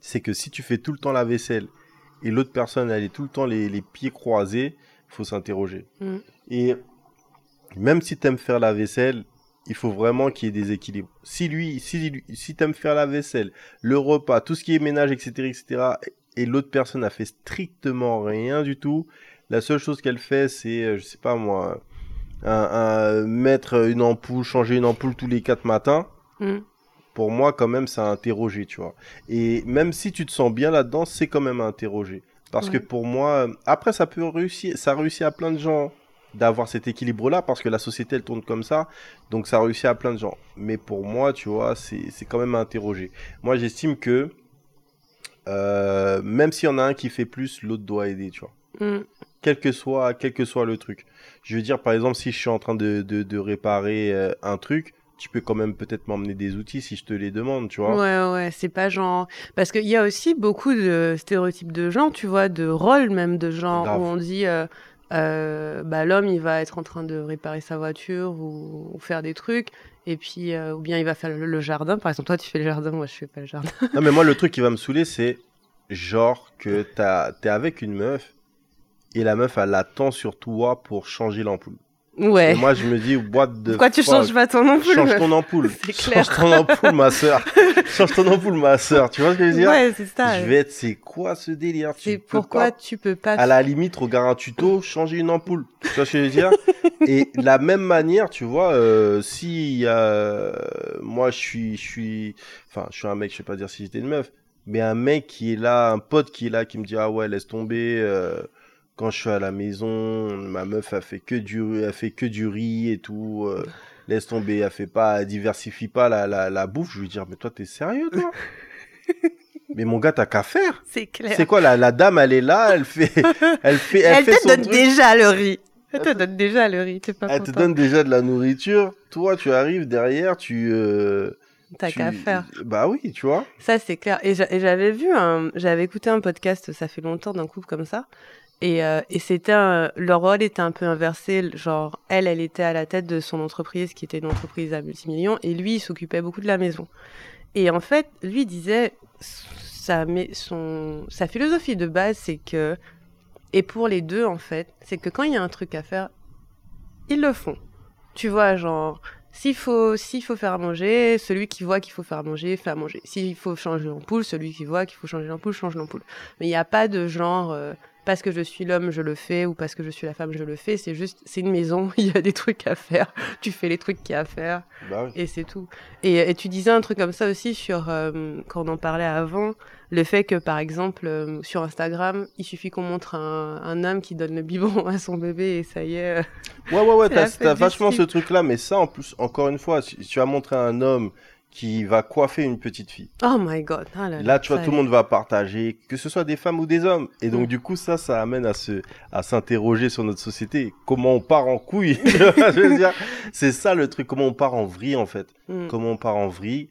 S2: c'est que si tu fais tout le temps la vaisselle et l'autre personne elle est tout le temps les, les pieds croisés, faut s'interroger.
S1: Mhm.
S2: Et même si t'aimes faire la vaisselle, il faut vraiment qu'il y ait des équilibres. Si lui, si, lui- si t'aimes faire la vaisselle, le repas, tout ce qui est ménage, etc., etc., et l'autre personne a fait strictement rien du tout, la seule chose qu'elle fait, c'est, euh, je sais pas moi, un, un- mettre une ampoule, changer une ampoule tous les quatre matins.
S1: Hmm.
S2: Pour moi, quand même, c'est à interroger, tu vois. Et même si tu te sens bien là-dedans, c'est quand même à interroger. Parce
S1: Ouais.
S2: que pour moi, euh, après, ça peut réussir, ça réussit à plein de gens d'avoir cet équilibre-là, parce que la société, elle tourne comme ça. Donc, ça réussit à plein de gens. Mais pour moi, tu vois, c'est quand même à interroger. Moi, j'estime que euh, même s'il y en a un qui fait plus, l'autre doit aider, tu vois
S1: Hmm.
S2: quel que soit quel que soit le truc. Je veux dire par exemple si je suis en train de, de, de réparer euh, un truc, tu peux quand même peut-être m'emmener des outils si je te les demande, tu vois.
S1: Ouais, ouais, c'est pas genre. Parce qu'il y a aussi beaucoup de stéréotypes de genre, tu vois, de rôles même de genre,
S2: Grave.
S1: où on dit euh, euh, bah, l'homme il va être en train de réparer sa voiture ou, faire des trucs, et puis, euh, ou bien il va faire le, le jardin. Par exemple, toi tu fais le jardin, moi je fais pas le jardin.
S2: Non mais moi le truc qui va me saouler c'est genre que t'as t'es avec une meuf et la meuf, elle attend sur toi pour changer l'ampoule.
S1: Ouais.
S2: Et moi, je me dis, what the
S1: Pourquoi tu changes pas ton ampoule
S2: Change ton ampoule.
S1: Clair.
S2: Change ton ampoule, ma soeur. Change ton ampoule, ma soeur. Tu vois ce que je veux dire
S1: Ouais, c'est ça.
S2: Je vais être, c'est quoi ce délire
S1: C'est pourquoi
S2: pas,
S1: tu peux pas.
S2: à la limite, regarde un tuto, changer une ampoule. Tu vois ce que je veux dire Et de la même manière, tu vois, euh, si a, moi, je suis, je suis, enfin, je suis un mec, je sais pas dire si j'étais une meuf, mais un mec qui est là, un pote qui est là, qui me dit, ah ouais, laisse tomber, euh, quand je suis à la maison, ma meuf, elle fait que du, elle fait que du riz et tout, euh, laisse tomber, elle fait pas, elle diversifie pas la, la, la bouffe. Je lui dire, mais toi, t'es sérieux, toi? mais mon gars, t'as qu'à faire.
S1: C'est clair.
S2: C'est quoi, la, la dame, elle est là, elle fait, elle fait, elle,
S1: Elle
S2: fait
S1: te
S2: son
S1: donne
S2: truc.
S1: déjà le riz. Elle te donne déjà le riz. T'es pas
S2: Elle te donne déjà de la nourriture. Toi, tu arrives derrière, tu. euh,
S1: T'as
S2: tu-
S1: qu'à faire.
S2: Bah oui, tu vois.
S1: Ça, c'est clair. Et j'a- et j'avais vu un, j'avais écouté un podcast, ça fait longtemps, d'un couple comme ça. Et, euh, et c'était un- leur rôle était un peu inversé. Genre, elle, elle était à la tête de son entreprise, qui était une entreprise à multimillions, et lui, il s'occupait beaucoup de la maison. Et en fait, lui disait, sa, son, sa philosophie de base, c'est que, et pour les deux, en fait, c'est que quand il y a un truc à faire, ils le font. Tu vois, genre, s'il faut, s'il faut faire à manger, celui qui voit qu'il faut faire à manger, fait à manger. S'il faut changer l'ampoule, celui qui voit qu'il faut changer l'ampoule, change l'ampoule. Mais il n'y a pas de genre, euh, parce que je suis l'homme, je le fais, ou parce que je suis la femme, je le fais. C'est juste, c'est une maison, il y a des trucs à faire. Tu fais les trucs qu'il y a à faire,
S2: Bah oui.
S1: et c'est tout. Et, et tu disais un truc comme ça aussi sur, euh, quand on en parlait avant, le fait que, par exemple, euh, sur Instagram, il suffit qu'on montre un, un homme qui donne le biberon à son bébé, et ça y est. euh,
S2: Ouais, ouais, ouais, t'as vachement ce truc-là, mais ça, en plus, encore une fois, si si tu as montré un homme qui va coiffer une petite fille,
S1: Oh my god. Ah là,
S2: tu vois, tout le monde va partager, que ce soit des femmes ou des hommes. Et donc,
S1: Mm.
S2: du coup, ça, ça amène à se, à s'interroger sur notre société. Comment on part en couille? C'est ça le truc, comment on part en vrille, en fait.
S1: Mm.
S2: comment on part en vrille?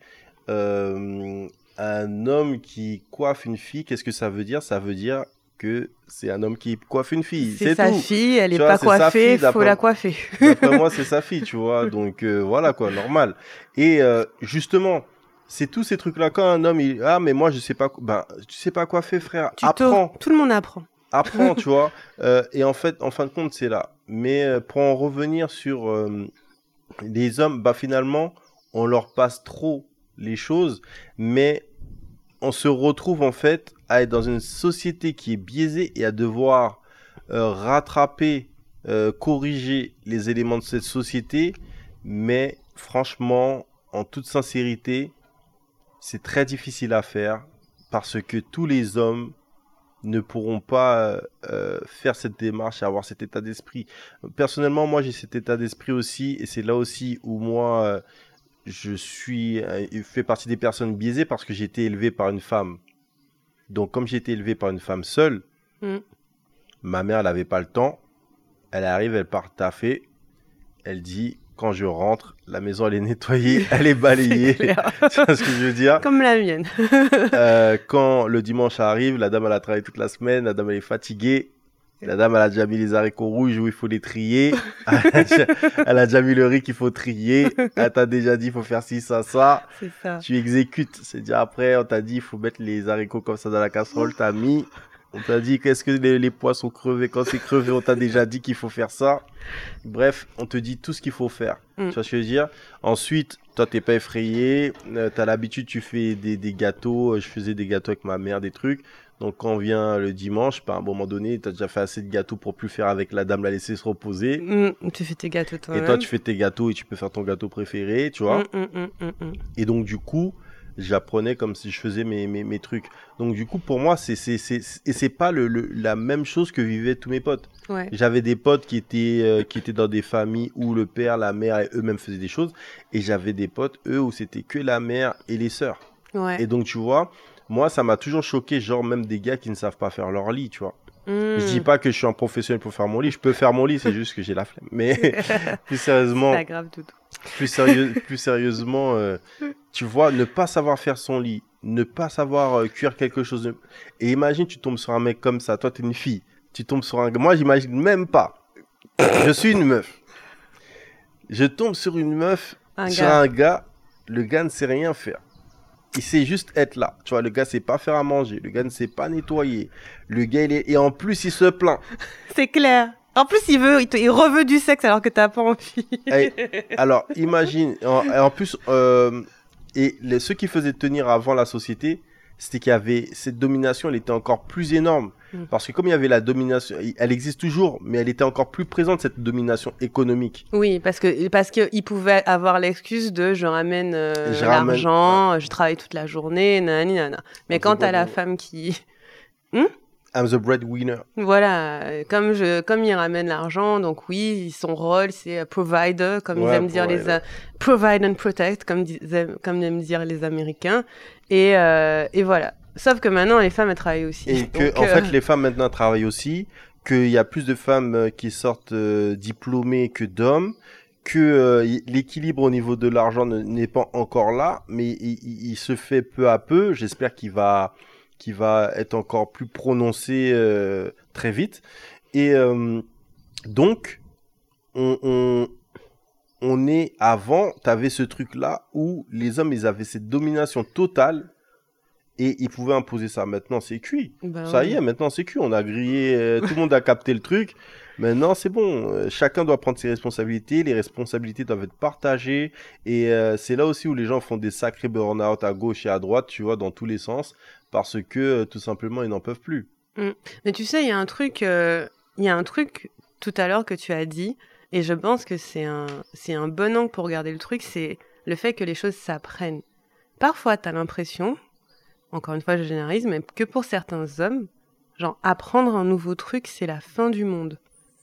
S2: Euh, un homme qui coiffe une fille, qu'est-ce que ça veut dire? Ça veut dire que c'est un homme qui coiffe une fille.
S1: C'est sa
S2: tout.
S1: fille, elle est
S2: Tu vois,
S1: pas coiffée,
S2: fille,
S1: faut la coiffer.
S2: D'après moi, c'est sa fille, tu vois. Donc euh, voilà quoi, normal. Et euh, justement, c'est tous ces trucs-là quand un homme, il ah mais moi je sais pas, quoi- ben tu sais pas coiffer, frère.
S1: Tuto,
S2: Apprends,
S1: tout le monde apprend.
S2: apprends, tu vois. Euh, et en fait, en fin de compte, c'est là. Mais pour en revenir sur les hommes, bah finalement, on leur passe trop les choses, mais on se retrouve en fait à être dans une société qui est biaisée et à devoir euh, rattraper, euh, corriger les éléments de cette société. Mais franchement, en toute sincérité, c'est très difficile à faire parce que tous les hommes ne pourront pas euh, faire cette démarche et avoir cet état d'esprit. Personnellement, moi, j'ai cet état d'esprit aussi, et c'est là aussi où moi, je suis, euh, fais partie des personnes biaisées parce que j'ai été élevé par une femme. Donc, comme j'ai été élevé par une femme seule,
S1: Mm.
S2: ma mère, n'avait pas le temps. Elle arrive, elle part taffer. Elle dit, quand je rentre, la maison, elle est nettoyée, elle est balayée.
S1: C'est clair.
S2: tu vois ce que je veux dire?
S1: Comme la mienne.
S2: euh, quand le dimanche arrive, la dame elle a travaillé toute la semaine, la dame elle est fatiguée. La dame elle a déjà mis les haricots rouges où il faut les trier. Elle a déjà, elle a déjà mis le riz qu'il faut trier. Elle t'a déjà dit il faut faire ci, ça, ça.
S1: C'est ça.
S2: Tu exécutes. C'est déjà après, on t'a dit il faut mettre les haricots comme ça dans la casserole. T'as mis. On t'a dit qu'est-ce que les, les pois sont crevés. Quand c'est crevé, on t'a déjà dit qu'il faut faire ça. Bref, on te dit tout ce qu'il faut faire.
S1: Mm.
S2: Tu vois ce que je veux dire? Ensuite, toi, t'es pas effrayé. Euh, T'as l'habitude, tu fais des, des gâteaux. Euh, Je faisais des gâteaux avec ma mère, des trucs. Donc, quand vient le dimanche, bah, à un moment donné, t'as déjà fait assez de gâteaux pour plus faire avec la dame, la laisser se reposer.
S1: Mm, tu fais tes gâteaux
S2: Et
S1: toi-même.
S2: toi, tu fais tes gâteaux et tu peux faire ton gâteau préféré, tu vois.
S1: Mm, mm.
S2: Et donc, du coup, j'apprenais comme si je faisais mes, mes, mes trucs. Donc, du coup, pour moi, c'est, c'est, c'est, et c'est pas le, le- la même chose que vivaient tous mes potes.
S1: Ouais.
S2: J'avais des potes qui étaient, euh, qui étaient dans des familles où le père, la mère et eux-mêmes faisaient des choses. Et j'avais des potes, eux, où c'était que la mère et les sœurs.
S1: Ouais.
S2: Et donc, tu vois, moi, ça m'a toujours choqué, genre, même des gars qui ne savent pas faire leur lit, tu vois.
S1: Mm.
S2: Je dis pas que je suis un professionnel pour faire mon lit. Je peux faire mon lit, c'est juste que j'ai la flemme. Mais plus sérieusement,
S1: grave tout.
S2: Plus, sérieux, plus sérieusement, euh, tu vois, ne pas savoir faire son lit, ne pas savoir euh, cuire quelque chose. de- Et imagine, tu tombes sur un mec comme ça, toi, t'es une fille, tu tombes sur un. Moi, j'imagine même pas. Je suis une meuf. Je tombe sur une meuf,
S1: Un
S2: sur
S1: gars.
S2: un gars, le gars ne sait rien faire. il sait juste être là. Tu vois, le gars sait pas faire à manger, le gars ne sait pas nettoyer. Le gars, il est... et en plus, il se plaint.
S1: C'est clair. En plus, il veut, il, te- il reveut du sexe alors que t'as pas envie.
S2: Alors, imagine, en, en plus, euh, et les, ceux qui faisaient tenir avant la société, c'était qu'il y avait cette domination, elle était encore plus énorme.
S1: Mm.
S2: Parce que comme il y avait la domination, elle existe toujours, mais elle était encore plus présente, cette domination économique.
S1: Oui, parce que parce que il pouvait avoir l'excuse de je ramène euh,
S2: Je ramène-
S1: l'argent, je travaille toute la journée, nanani nana. Mais
S2: Donc,
S1: quand t'as la femme qui
S2: I'm the breadwinner.
S1: Voilà, euh, comme je, comme il ramène l'argent, donc oui, son rôle c'est euh, provider, comme ils aiment dire les, euh, provide and protect, comme disaient- comme aiment dire les Américains, et euh, et voilà. Sauf que maintenant les femmes elles travaillent aussi.
S2: Et que,
S1: Donc,
S2: en
S1: euh,
S2: fait, les femmes maintenant travaillent aussi, qu'il y a plus de femmes qui sortent euh, diplômées que d'hommes, que euh, l'équilibre au niveau de l'argent ne- n'est pas encore là, mais il, il- il se fait peu à peu. J'espère qu'il va, qu'il va être encore plus prononcé euh, très vite. Et euh, donc, on, on, on est avant, tu avais ce truc-là où les hommes, ils avaient cette domination totale et ils pouvaient imposer ça. Maintenant, c'est cuit.
S1: bah
S2: Ça
S1: ouais.
S2: y est, maintenant c'est cuit. On a grillé, euh, tout le monde a capté le truc. Maintenant, c'est bon. Euh, chacun doit prendre ses responsabilités. Les responsabilités doivent être partagées. Et euh, c'est là aussi où les gens font des sacrés burn-out à gauche et à droite, tu vois, dans tous les sens, parce que euh, tout simplement, ils n'en peuvent plus.
S1: Mais tu sais, il y a un truc, il y a un truc tout à l'heure que tu as dit, et je pense que c'est un, c'est un bon angle pour regarder le truc, c'est le fait que les choses s'apprennent. Parfois, tu as l'impression, encore une fois, je généralise, mais que pour certains hommes, genre apprendre un nouveau truc, c'est la fin du monde.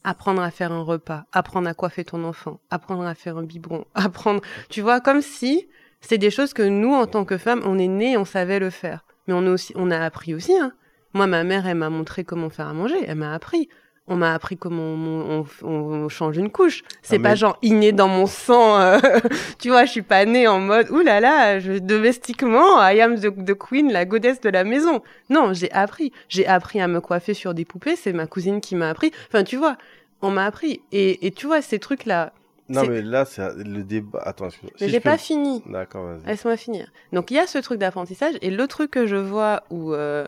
S1: Apprendre à faire un repas, apprendre à coiffer ton enfant, apprendre à faire un biberon, apprendre, tu vois, comme si c'est des choses que nous, en tant que femmes, on est nés, on savait le faire. Mais on a aussi, on appris aussi, hein. Moi, ma mère, elle m'a montré comment faire à manger. Elle m'a appris. On m'a appris comment on, on- on change une couche. C'est
S2: Ah,
S1: pas
S2: mais-
S1: genre inné dans mon sang. euh, tu vois, je suis pas née en mode là là, je, domestiquement, I am the, the queen, la godesse de la maison. Non, j'ai appris. J'ai appris à me coiffer sur des poupées. C'est ma cousine qui m'a appris. Enfin, tu vois, on m'a appris. Et, et tu vois, ces trucs-là.
S2: Non, mais là, c'est le débat. Attends, excuse-moi.
S1: Mais
S2: Si
S1: j'ai
S2: je peux-
S1: pas fini.
S2: D'accord, vas-y.
S1: Laisse-moi finir. Donc il y a ce truc d'apprentissage et l'autre truc que je vois où euh,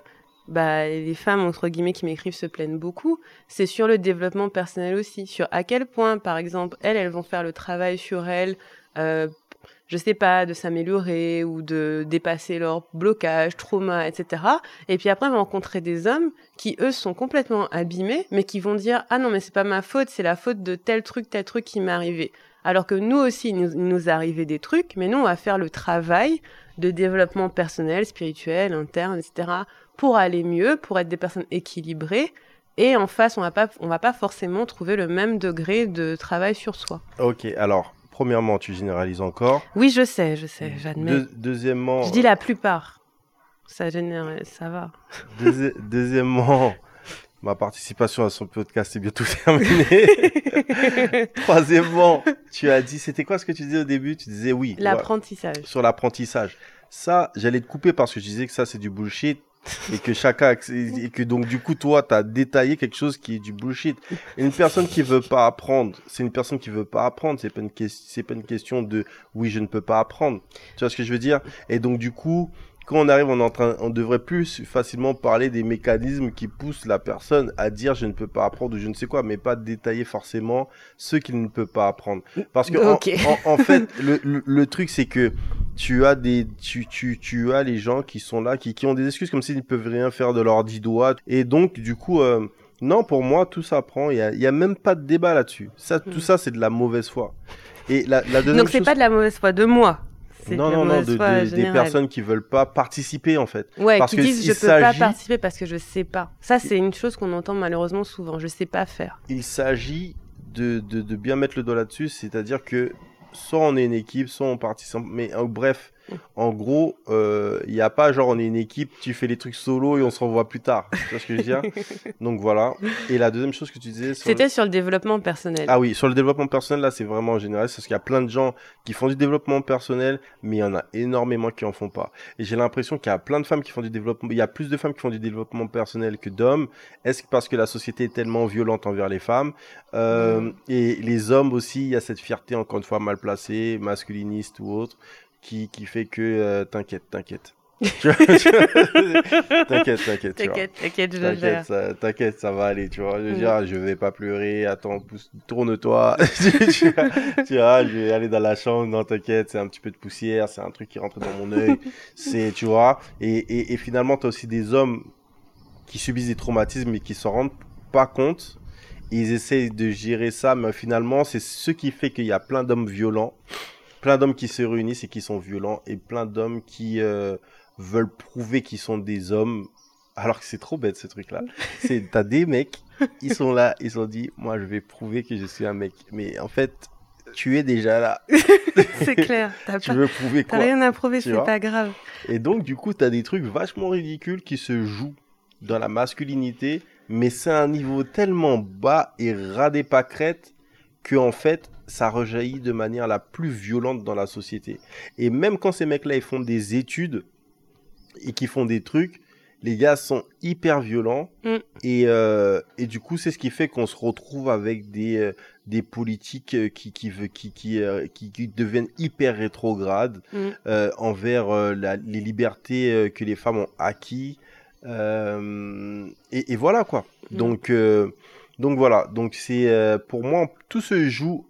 S1: bah, les femmes entre guillemets qui m'écrivent se plaignent beaucoup, c'est sur le développement personnel aussi, sur à quel point par exemple elles elles vont faire le travail sur elles, euh, je sais pas, de s'améliorer ou de dépasser leur blocage, trauma, etc. Et puis après elles vont rencontrer des hommes qui eux sont complètement abîmés, mais qui vont dire ah non mais c'est pas ma faute, c'est la faute de tel truc, tel truc qui m'est arrivé. Alors que nous aussi, il nous, nous des trucs, mais nous, on va faire le travail de développement personnel, spirituel, interne, etc., pour aller mieux, pour être des personnes équilibrées. Et en face, on va pas, on va pas forcément trouver le même degré de travail sur soi.
S2: Ok, alors, premièrement, tu généralises encore.
S1: Oui, je sais, je sais, j'admets.
S2: Deux- deuxièmement,
S1: Je dis la plupart. Ça génère, ça va.
S2: Deuxi- deuxièmement, ma participation à son podcast est bientôt terminée. Troisièmement, tu as dit, c'était quoi ce que tu disais au début? Tu disais oui. ouais,
S1: L'apprentissage.
S2: sur l'apprentissage. Ça, j'allais te couper parce que je disais que ça, c'est du bullshit. Et que chacun, et que donc du coup, toi, t'as détaillé quelque chose qui est du bullshit. Une personne qui veut pas apprendre, c'est une personne qui veut pas apprendre. C'est pas une c'est pas une question de oui, je ne peux pas apprendre. Tu vois ce que je veux dire? Et donc du coup, quand on arrive, on est en train, on devrait plus facilement parler des mécanismes qui poussent la personne à dire je ne peux pas apprendre ou je ne sais quoi, mais pas détailler forcément ce qu'il ne peut pas apprendre. Parce que en-
S1: Ok.
S2: en, en fait, le, le, le truc c'est que tu as des, tu, tu, tu as les gens qui sont là, qui, qui ont des excuses comme s'ils ne peuvent rien faire de leurs dix doigts. Et donc, du coup, euh, non, pour moi, tout s'apprend. Il y a, y a même pas de débat là-dessus. Ça, tout
S1: Mm.
S2: ça, c'est de la mauvaise foi. Et la, la deuxième
S1: Donc c'est
S2: chose-
S1: pas de la mauvaise foi de moi. C'est
S2: non, non, non, de, de- des personnes qui veulent pas participer en fait.
S1: Ouais,
S2: Parce
S1: qui
S2: que
S1: disent je peux pas participer parce que je sais pas. Ça, c'est une chose qu'on entend malheureusement souvent. Je sais pas faire.
S2: Il s'agit de, bien mettre le doigt là-dessus, c'est-à-dire que soit on est une équipe, soit on participe. Mais en bref, en gros, euh, il n'y a pas genre on est une équipe, tu fais les trucs solo et on se revoit plus tard. Tu vois ce que je veux dire? Donc voilà. Et la deuxième chose que tu disais le-
S1: C'était sur le développement personnel.
S2: Ah oui, sur le développement personnel, là, c'est vraiment en général, parce qu'il y a plein de gens qui font du développement personnel, mais il y en a énormément qui en font pas. Et j'ai l'impression qu'il y a plein de femmes qui font du développement, il y a plus de femmes qui font du développement personnel que d'hommes. Est-ce que parce que la société est tellement violente envers les femmes euh, Et les hommes aussi, il y a cette fierté, encore une fois, mal placée, masculiniste ou autre, qui, qui fait que euh, t'inquiète, t'inquiète. T'inquiète, t'inquiète.
S1: T'inquiète, t'inquiète, je
S2: T'inquiète, ça, t'inquiète, ça va aller, tu vois. Je veux
S1: Mm.
S2: dire, je vais pas pleurer, attends, pousse- tourne-toi. tu, tu vois, tu vois, je vais aller dans la chambre, non, t'inquiète, c'est un petit peu de poussière, c'est un truc qui rentre dans mon œil. c'est, tu vois. Et, et, et finalement, t'as aussi des hommes qui subissent des traumatismes et qui s'en rendent pas compte. Ils essayent de gérer ça, mais finalement, c'est ce qui fait qu'il y a plein d'hommes violents, plein d'hommes qui se réunissent et qui sont violents, et plein d'hommes qui euh, veulent prouver qu'ils sont des hommes, alors que c'est trop bête ce truc-là. C'est t'as des mecs, ils sont là, ils sont dit, moi je vais prouver que je suis un mec, mais en fait, tu es déjà là.
S1: C'est clair. T'as
S2: Tu
S1: pas-
S2: veux prouver
S1: t'as
S2: quoi
S1: rien à prouver, c'est pas grave.
S2: Et donc, du coup, t'as des trucs vachement ridicules qui se jouent dans la masculinité, mais c'est un niveau tellement bas et ras des pâquerettes que, en fait, ça rejaillit de manière la plus violente dans la société. Et même quand ces mecs-là, ils font des études et qui font des trucs, les gars sont hyper violents.
S1: Mm.
S2: Et, euh, et du coup, c'est ce qui fait qu'on se retrouve avec des, euh, des politiques euh, qui, qui, qui, qui, euh, qui, deviennent hyper rétrogrades
S1: Mm.
S2: euh, envers euh, la- les libertés euh, que les femmes ont acquis. Euh, et, et voilà quoi.
S1: Mm.
S2: Donc, euh, donc voilà. Donc c'est euh, pour moi tout se joue.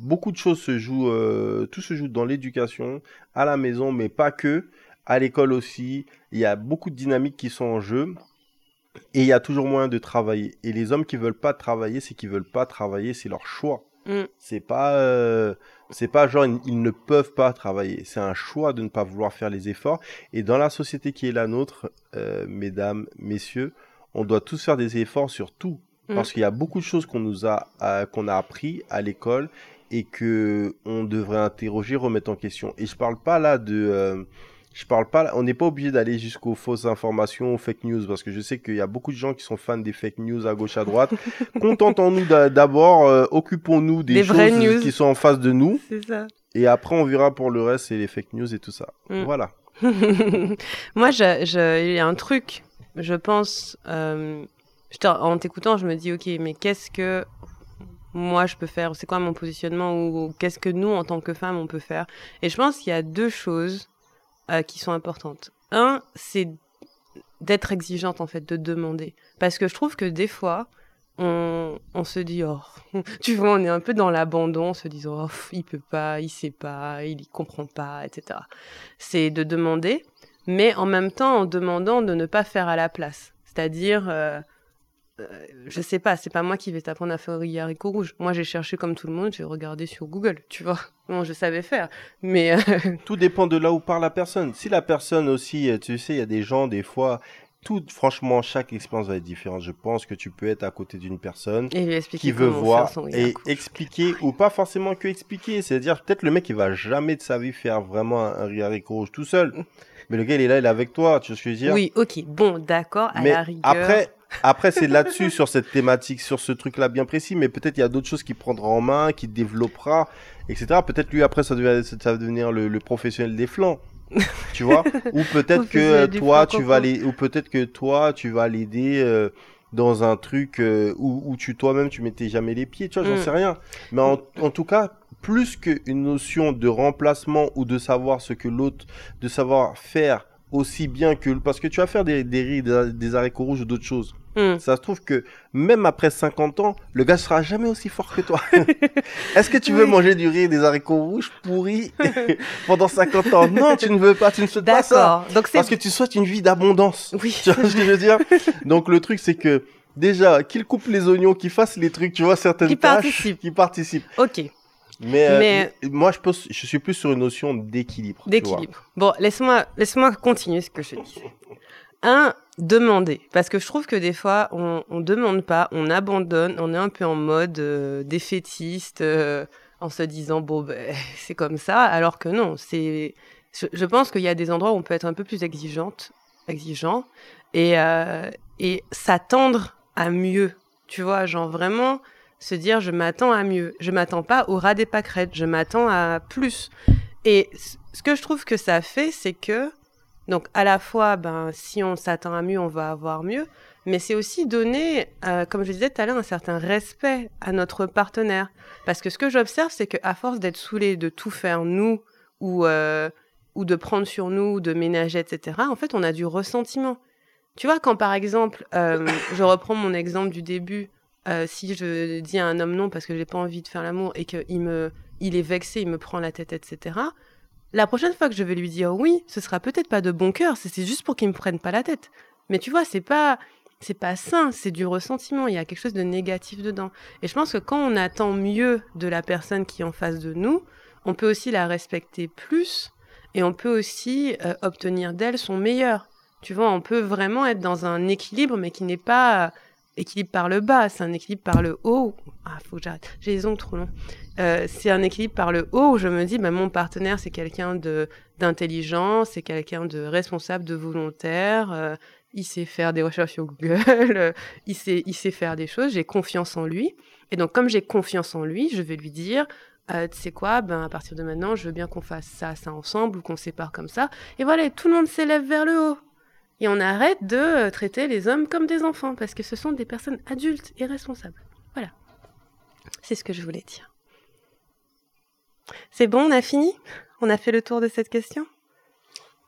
S2: Beaucoup de choses se jouent. euh, tout se joue dans l'éducation, à la maison, mais pas que. À l'école aussi. Il y a beaucoup de dynamiques qui sont en jeu. Et il y a toujours moyen de travailler. Et les hommes qui veulent pas travailler, c'est qu'ils veulent pas travailler, c'est leur choix.
S1: Mm.
S2: C'est pas, euh, c'est pas genre ils, ils ne peuvent pas travailler. C'est un choix de ne pas vouloir faire les efforts. Et dans la société qui est la nôtre, euh, mesdames, messieurs, on doit tous faire des efforts sur tout,
S1: Mm.
S2: parce qu'il y a beaucoup de choses qu'on nous a, euh, qu'on a appris à l'école et que on devrait interroger, remettre en question. Et je parle pas là de euh, je parle pas, on n'est pas obligé d'aller jusqu'aux fausses informations, aux fake news, parce que je sais qu'il y a beaucoup de gens qui sont fans des fake news à gauche, à droite. Contentons-nous d'a- d'abord, euh, occupons-nous des,
S1: Des
S2: choses
S1: news.
S2: qui sont en face de nous,
S1: ça.
S2: et après on verra pour le reste, c'est les fake news et tout ça.
S1: Mm.
S2: Voilà.
S1: Moi, je, je- il y a un truc, je pense, euh, je en t'écoutant, je me dis, ok, mais qu'est-ce que moi je peux faire C'est quoi mon positionnement ou, qu'est-ce que nous, en tant que femmes, on peut faire Et je pense qu'il y a deux choses euh, qui sont importantes. Un, c'est d'être exigeante, en fait, de demander. Parce que je trouve que des fois, on, se dit, oh, tu vois, on est un peu dans l'abandon, on se dit, oh, pff, il peut pas, il sait pas, il y comprend pas, etc. C'est de demander, mais en même temps en demandant de ne pas faire à la place. C'est-à-dire, euh, euh, je sais pas, c'est pas moi qui vais t'apprendre à faire des haricots rouges. Moi, j'ai cherché comme tout le monde, j'ai regardé sur Google, tu vois. Bon, je savais faire, mais euh,
S2: Tout dépend de là où part la personne. Si la personne aussi, euh, tu sais, il y a des gens, des fois, tout, franchement, chaque expérience va être différente. Je pense que tu peux être à côté d'une personne
S1: et lui expliquer
S2: qui veut voir et
S1: haricot.
S2: expliquer ou pas forcément que expliquer c'est à dire peut-être le mec il va jamais de sa vie faire vraiment un, un riz haricot rouge tout seul mais le gars il est là il est avec toi tu vois ce que je veux dire?
S1: Oui, ok, bon, d'accord, à
S2: mais
S1: la rigueur.
S2: après après c'est là-dessus sur cette thématique sur ce truc là bien précis mais peut-être il y a d'autres choses qu'il prendra en main qu'il développera etc peut-être lui après ça, va devenir le, le professionnel des flancs tu vois. Ou peut-être que euh, toi tu vas les ou peut-être que toi tu vas l'aider euh, dans un truc euh, où, où tu toi-même tu mettais jamais les pieds tu vois j'en
S1: Mm.
S2: sais rien. Mais en, en tout cas plus qu'une notion de remplacement ou de savoir ce que l'autre de savoir faire aussi bien que parce que tu vas faire des des riz, des, des haricots rouges ou d'autres choses
S1: Hmm.
S2: ça se trouve que même après 50 ans, le gars sera jamais aussi fort que toi. Est-ce que tu veux
S1: Oui.
S2: manger du riz et des haricots rouges pourris pendant 50 ans? Non, tu ne veux pas, tu ne souhaites pas ça.
S1: Donc.
S2: Parce que tu souhaites une vie d'abondance.
S1: Oui,
S2: Tu vois ce que je veux dire? Donc le truc c'est que déjà qu'il coupe les oignons, qu'il fasse les trucs, tu vois certaines
S1: Qu'il
S2: tâches,
S1: participe.
S2: qu'il participe.
S1: ok,
S2: Mais, euh, moi je pense, je suis plus sur une notion d'équilibre.
S1: d'équilibre. Bon, laisse-moi laisse-moi continuer ce que je dis. Un, demander. Parce que je trouve que des fois, on, on demande pas, on abandonne, on est un peu en mode euh, défaitiste, euh, en se disant, bon, ben, c'est comme ça, alors que non, c'est... Je, je pense qu'il y a des endroits où on peut être un peu plus exigeante, exigeant, et, euh, et s'attendre à mieux. Tu vois, genre vraiment se dire, je m'attends à mieux. Je m'attends pas au ras des pâquerettes, je m'attends à plus. Et ce que je trouve que ça fait, c'est que, donc à la fois, ben, si on s'attend à mieux, on va avoir mieux, mais c'est aussi donner, euh, comme je disais tout à l'heure, un certain respect à notre partenaire. Parce que ce que j'observe, c'est qu'à force d'être saoulé de tout faire nous, ou, euh, ou de prendre sur nous, de ménager, etc., en fait, on a du ressentiment. Tu vois, quand par exemple, euh, je reprends mon exemple du début, euh, si je dis à un homme non parce que j'ai pas envie de faire l'amour et qu'il me, il est vexé, il me prend la tête, etc., la prochaine fois que je vais lui dire oui, ce sera peut-être pas de bon cœur, c'est juste pour qu'il me prenne pas la tête. Mais tu vois, c'est pas, c'est pas sain, c'est du ressentiment, il y a quelque chose de négatif dedans. Et je pense que quand on attend mieux de la personne qui est en face de nous, on peut aussi la respecter plus et on peut aussi euh, obtenir d'elle son meilleur. Tu vois, on peut vraiment être dans un équilibre, mais qui n'est pas équilibre par le bas, c'est un équilibre par le haut. Ah, faut que j'arrête. J'ai les ongles trop longs. Euh, c'est un équilibre par le haut où je me dis, bah, mon partenaire, c'est quelqu'un de d'intelligent, c'est quelqu'un de responsable, de volontaire. Euh, il sait faire des recherches sur Google, il sait, il sait faire des choses. J'ai confiance en lui. Et donc, comme j'ai confiance en lui, je vais lui dire, euh, tu sais quoi, ben, à partir de maintenant, je veux bien qu'on fasse ça, ça ensemble ou qu'on sépare comme ça. Et voilà, tout le monde s'élève vers le haut. Et on arrête de euh, traiter les hommes comme des enfants parce que ce sont des personnes adultes et responsables. Voilà. C'est ce que je voulais dire. C'est bon, on a fini? On a fait le tour de cette question?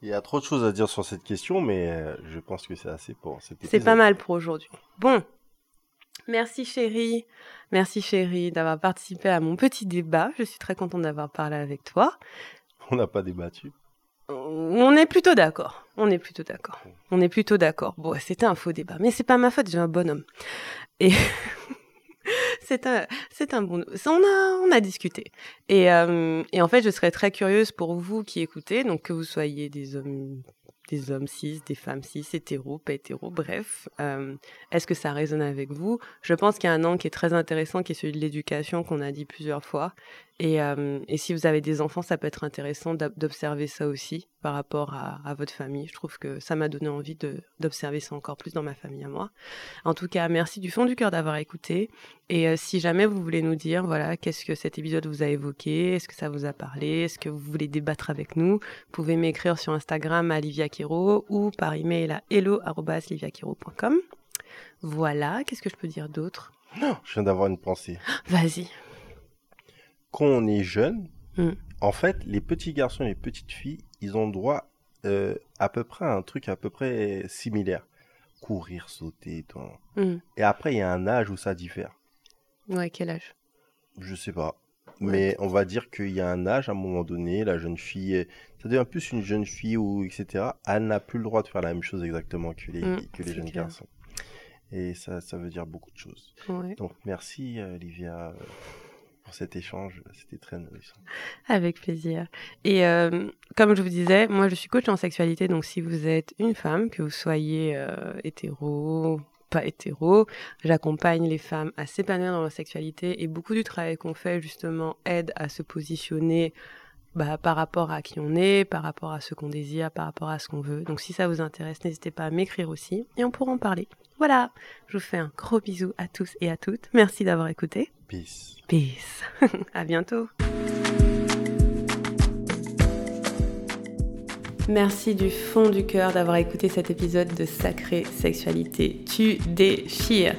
S2: Il y a trop de choses à dire sur cette question, mais euh, je pense que c'est assez pour cette
S1: C'est pas mal pour aujourd'hui. Bon. Merci chérie. Merci chérie d'avoir participé à mon petit débat. Je suis très contente d'avoir parlé avec toi.
S2: On n'a pas débattu.
S1: On est plutôt d'accord. On est plutôt d'accord. On est plutôt d'accord. Bon, c'était un faux débat, mais c'est pas ma faute, j'ai un bonhomme. Et c'est un, c'est un bon. On a, on a discuté. Et, euh, et en fait, je serais très curieuse pour vous qui écoutez, donc que vous soyez des hommes des hommes cis, des femmes cis, hétéros, pas hétéros, bref. Euh, est-ce que ça résonne avec vous? Je pense qu'il y a un angle qui est très intéressant, qui est celui de l'éducation, qu'on a dit plusieurs fois. Et, euh, et, si vous avez des enfants, ça peut être intéressant d'observer ça aussi par rapport à, à, votre famille. Je trouve que ça m'a donné envie d'observer ça encore plus dans ma famille à moi. En tout cas, merci du fond du cœur d'avoir écouté. Et euh, si jamais vous voulez nous dire, voilà, qu'est-ce que cet épisode vous a évoqué, est-ce que ça vous a parlé, est-ce que vous voulez débattre avec nous, vous pouvez m'écrire sur Instagram à Livia Kiro ou par email à hello.liviakiro.com. Voilà, qu'est-ce que je peux dire d'autre?
S2: Je viens d'avoir une pensée.
S1: Vas-y
S2: quand on est jeune, mm. en fait, les petits garçons et les petites filles, ils ont droit euh, à peu près à un truc à peu près similaire. Courir, sauter, tout. Mm. Et après, il y a un âge où ça diffère.
S1: Ouais, quel âge?
S2: Je sais pas. Mais on va dire qu'il y a un âge, à un moment donné, la jeune fille, ça devient plus une jeune fille ou etc. Elle n'a plus le droit de faire la même chose exactement que les, mm, que les jeunes garçons. Et ça, ça veut dire beaucoup de choses. Donc merci, euh, Cet échange. C'était très nourrissant.
S1: Avec plaisir. Et euh, comme je vous disais, moi je suis coach en sexualité, donc si vous êtes une femme, que vous soyez euh, hétéro, pas hétéro, j'accompagne les femmes à s'épanouir dans leur sexualité et beaucoup du travail qu'on fait justement aide à se positionner bah, par rapport à qui on est, par rapport à ce qu'on désire, par rapport à ce qu'on veut. Donc si ça vous intéresse, n'hésitez pas à m'écrire aussi et on pourra en parler. Voilà, je vous fais un gros bisou à tous et à toutes. Merci d'avoir écouté.
S2: Peace.
S1: Peace. à bientôt. Merci du fond du cœur d'avoir écouté cet épisode de Sacrée Sexualité. Tu déchires.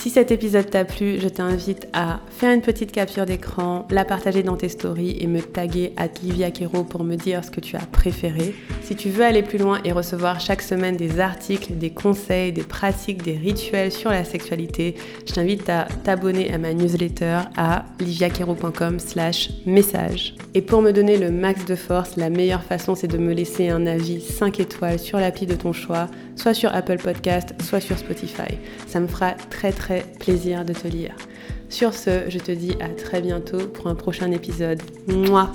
S1: Si cet épisode t'a plu, je t'invite à faire une petite capture d'écran, la partager dans tes stories et me taguer à Livia Kero pour me dire ce que tu as préféré. Si tu veux aller plus loin et recevoir chaque semaine des articles, des conseils, des pratiques, des rituels sur la sexualité, je t'invite à t'abonner à ma newsletter à liviakero.com slash message. Et pour me donner le max de force, la meilleure façon c'est de me laisser un avis 5 étoiles sur l'appli de ton choix, soit sur Apple Podcast, soit sur Spotify. Ça me fera très très plaisir de te lire. Sur ce, je te dis à très bientôt pour un prochain épisode. Moi.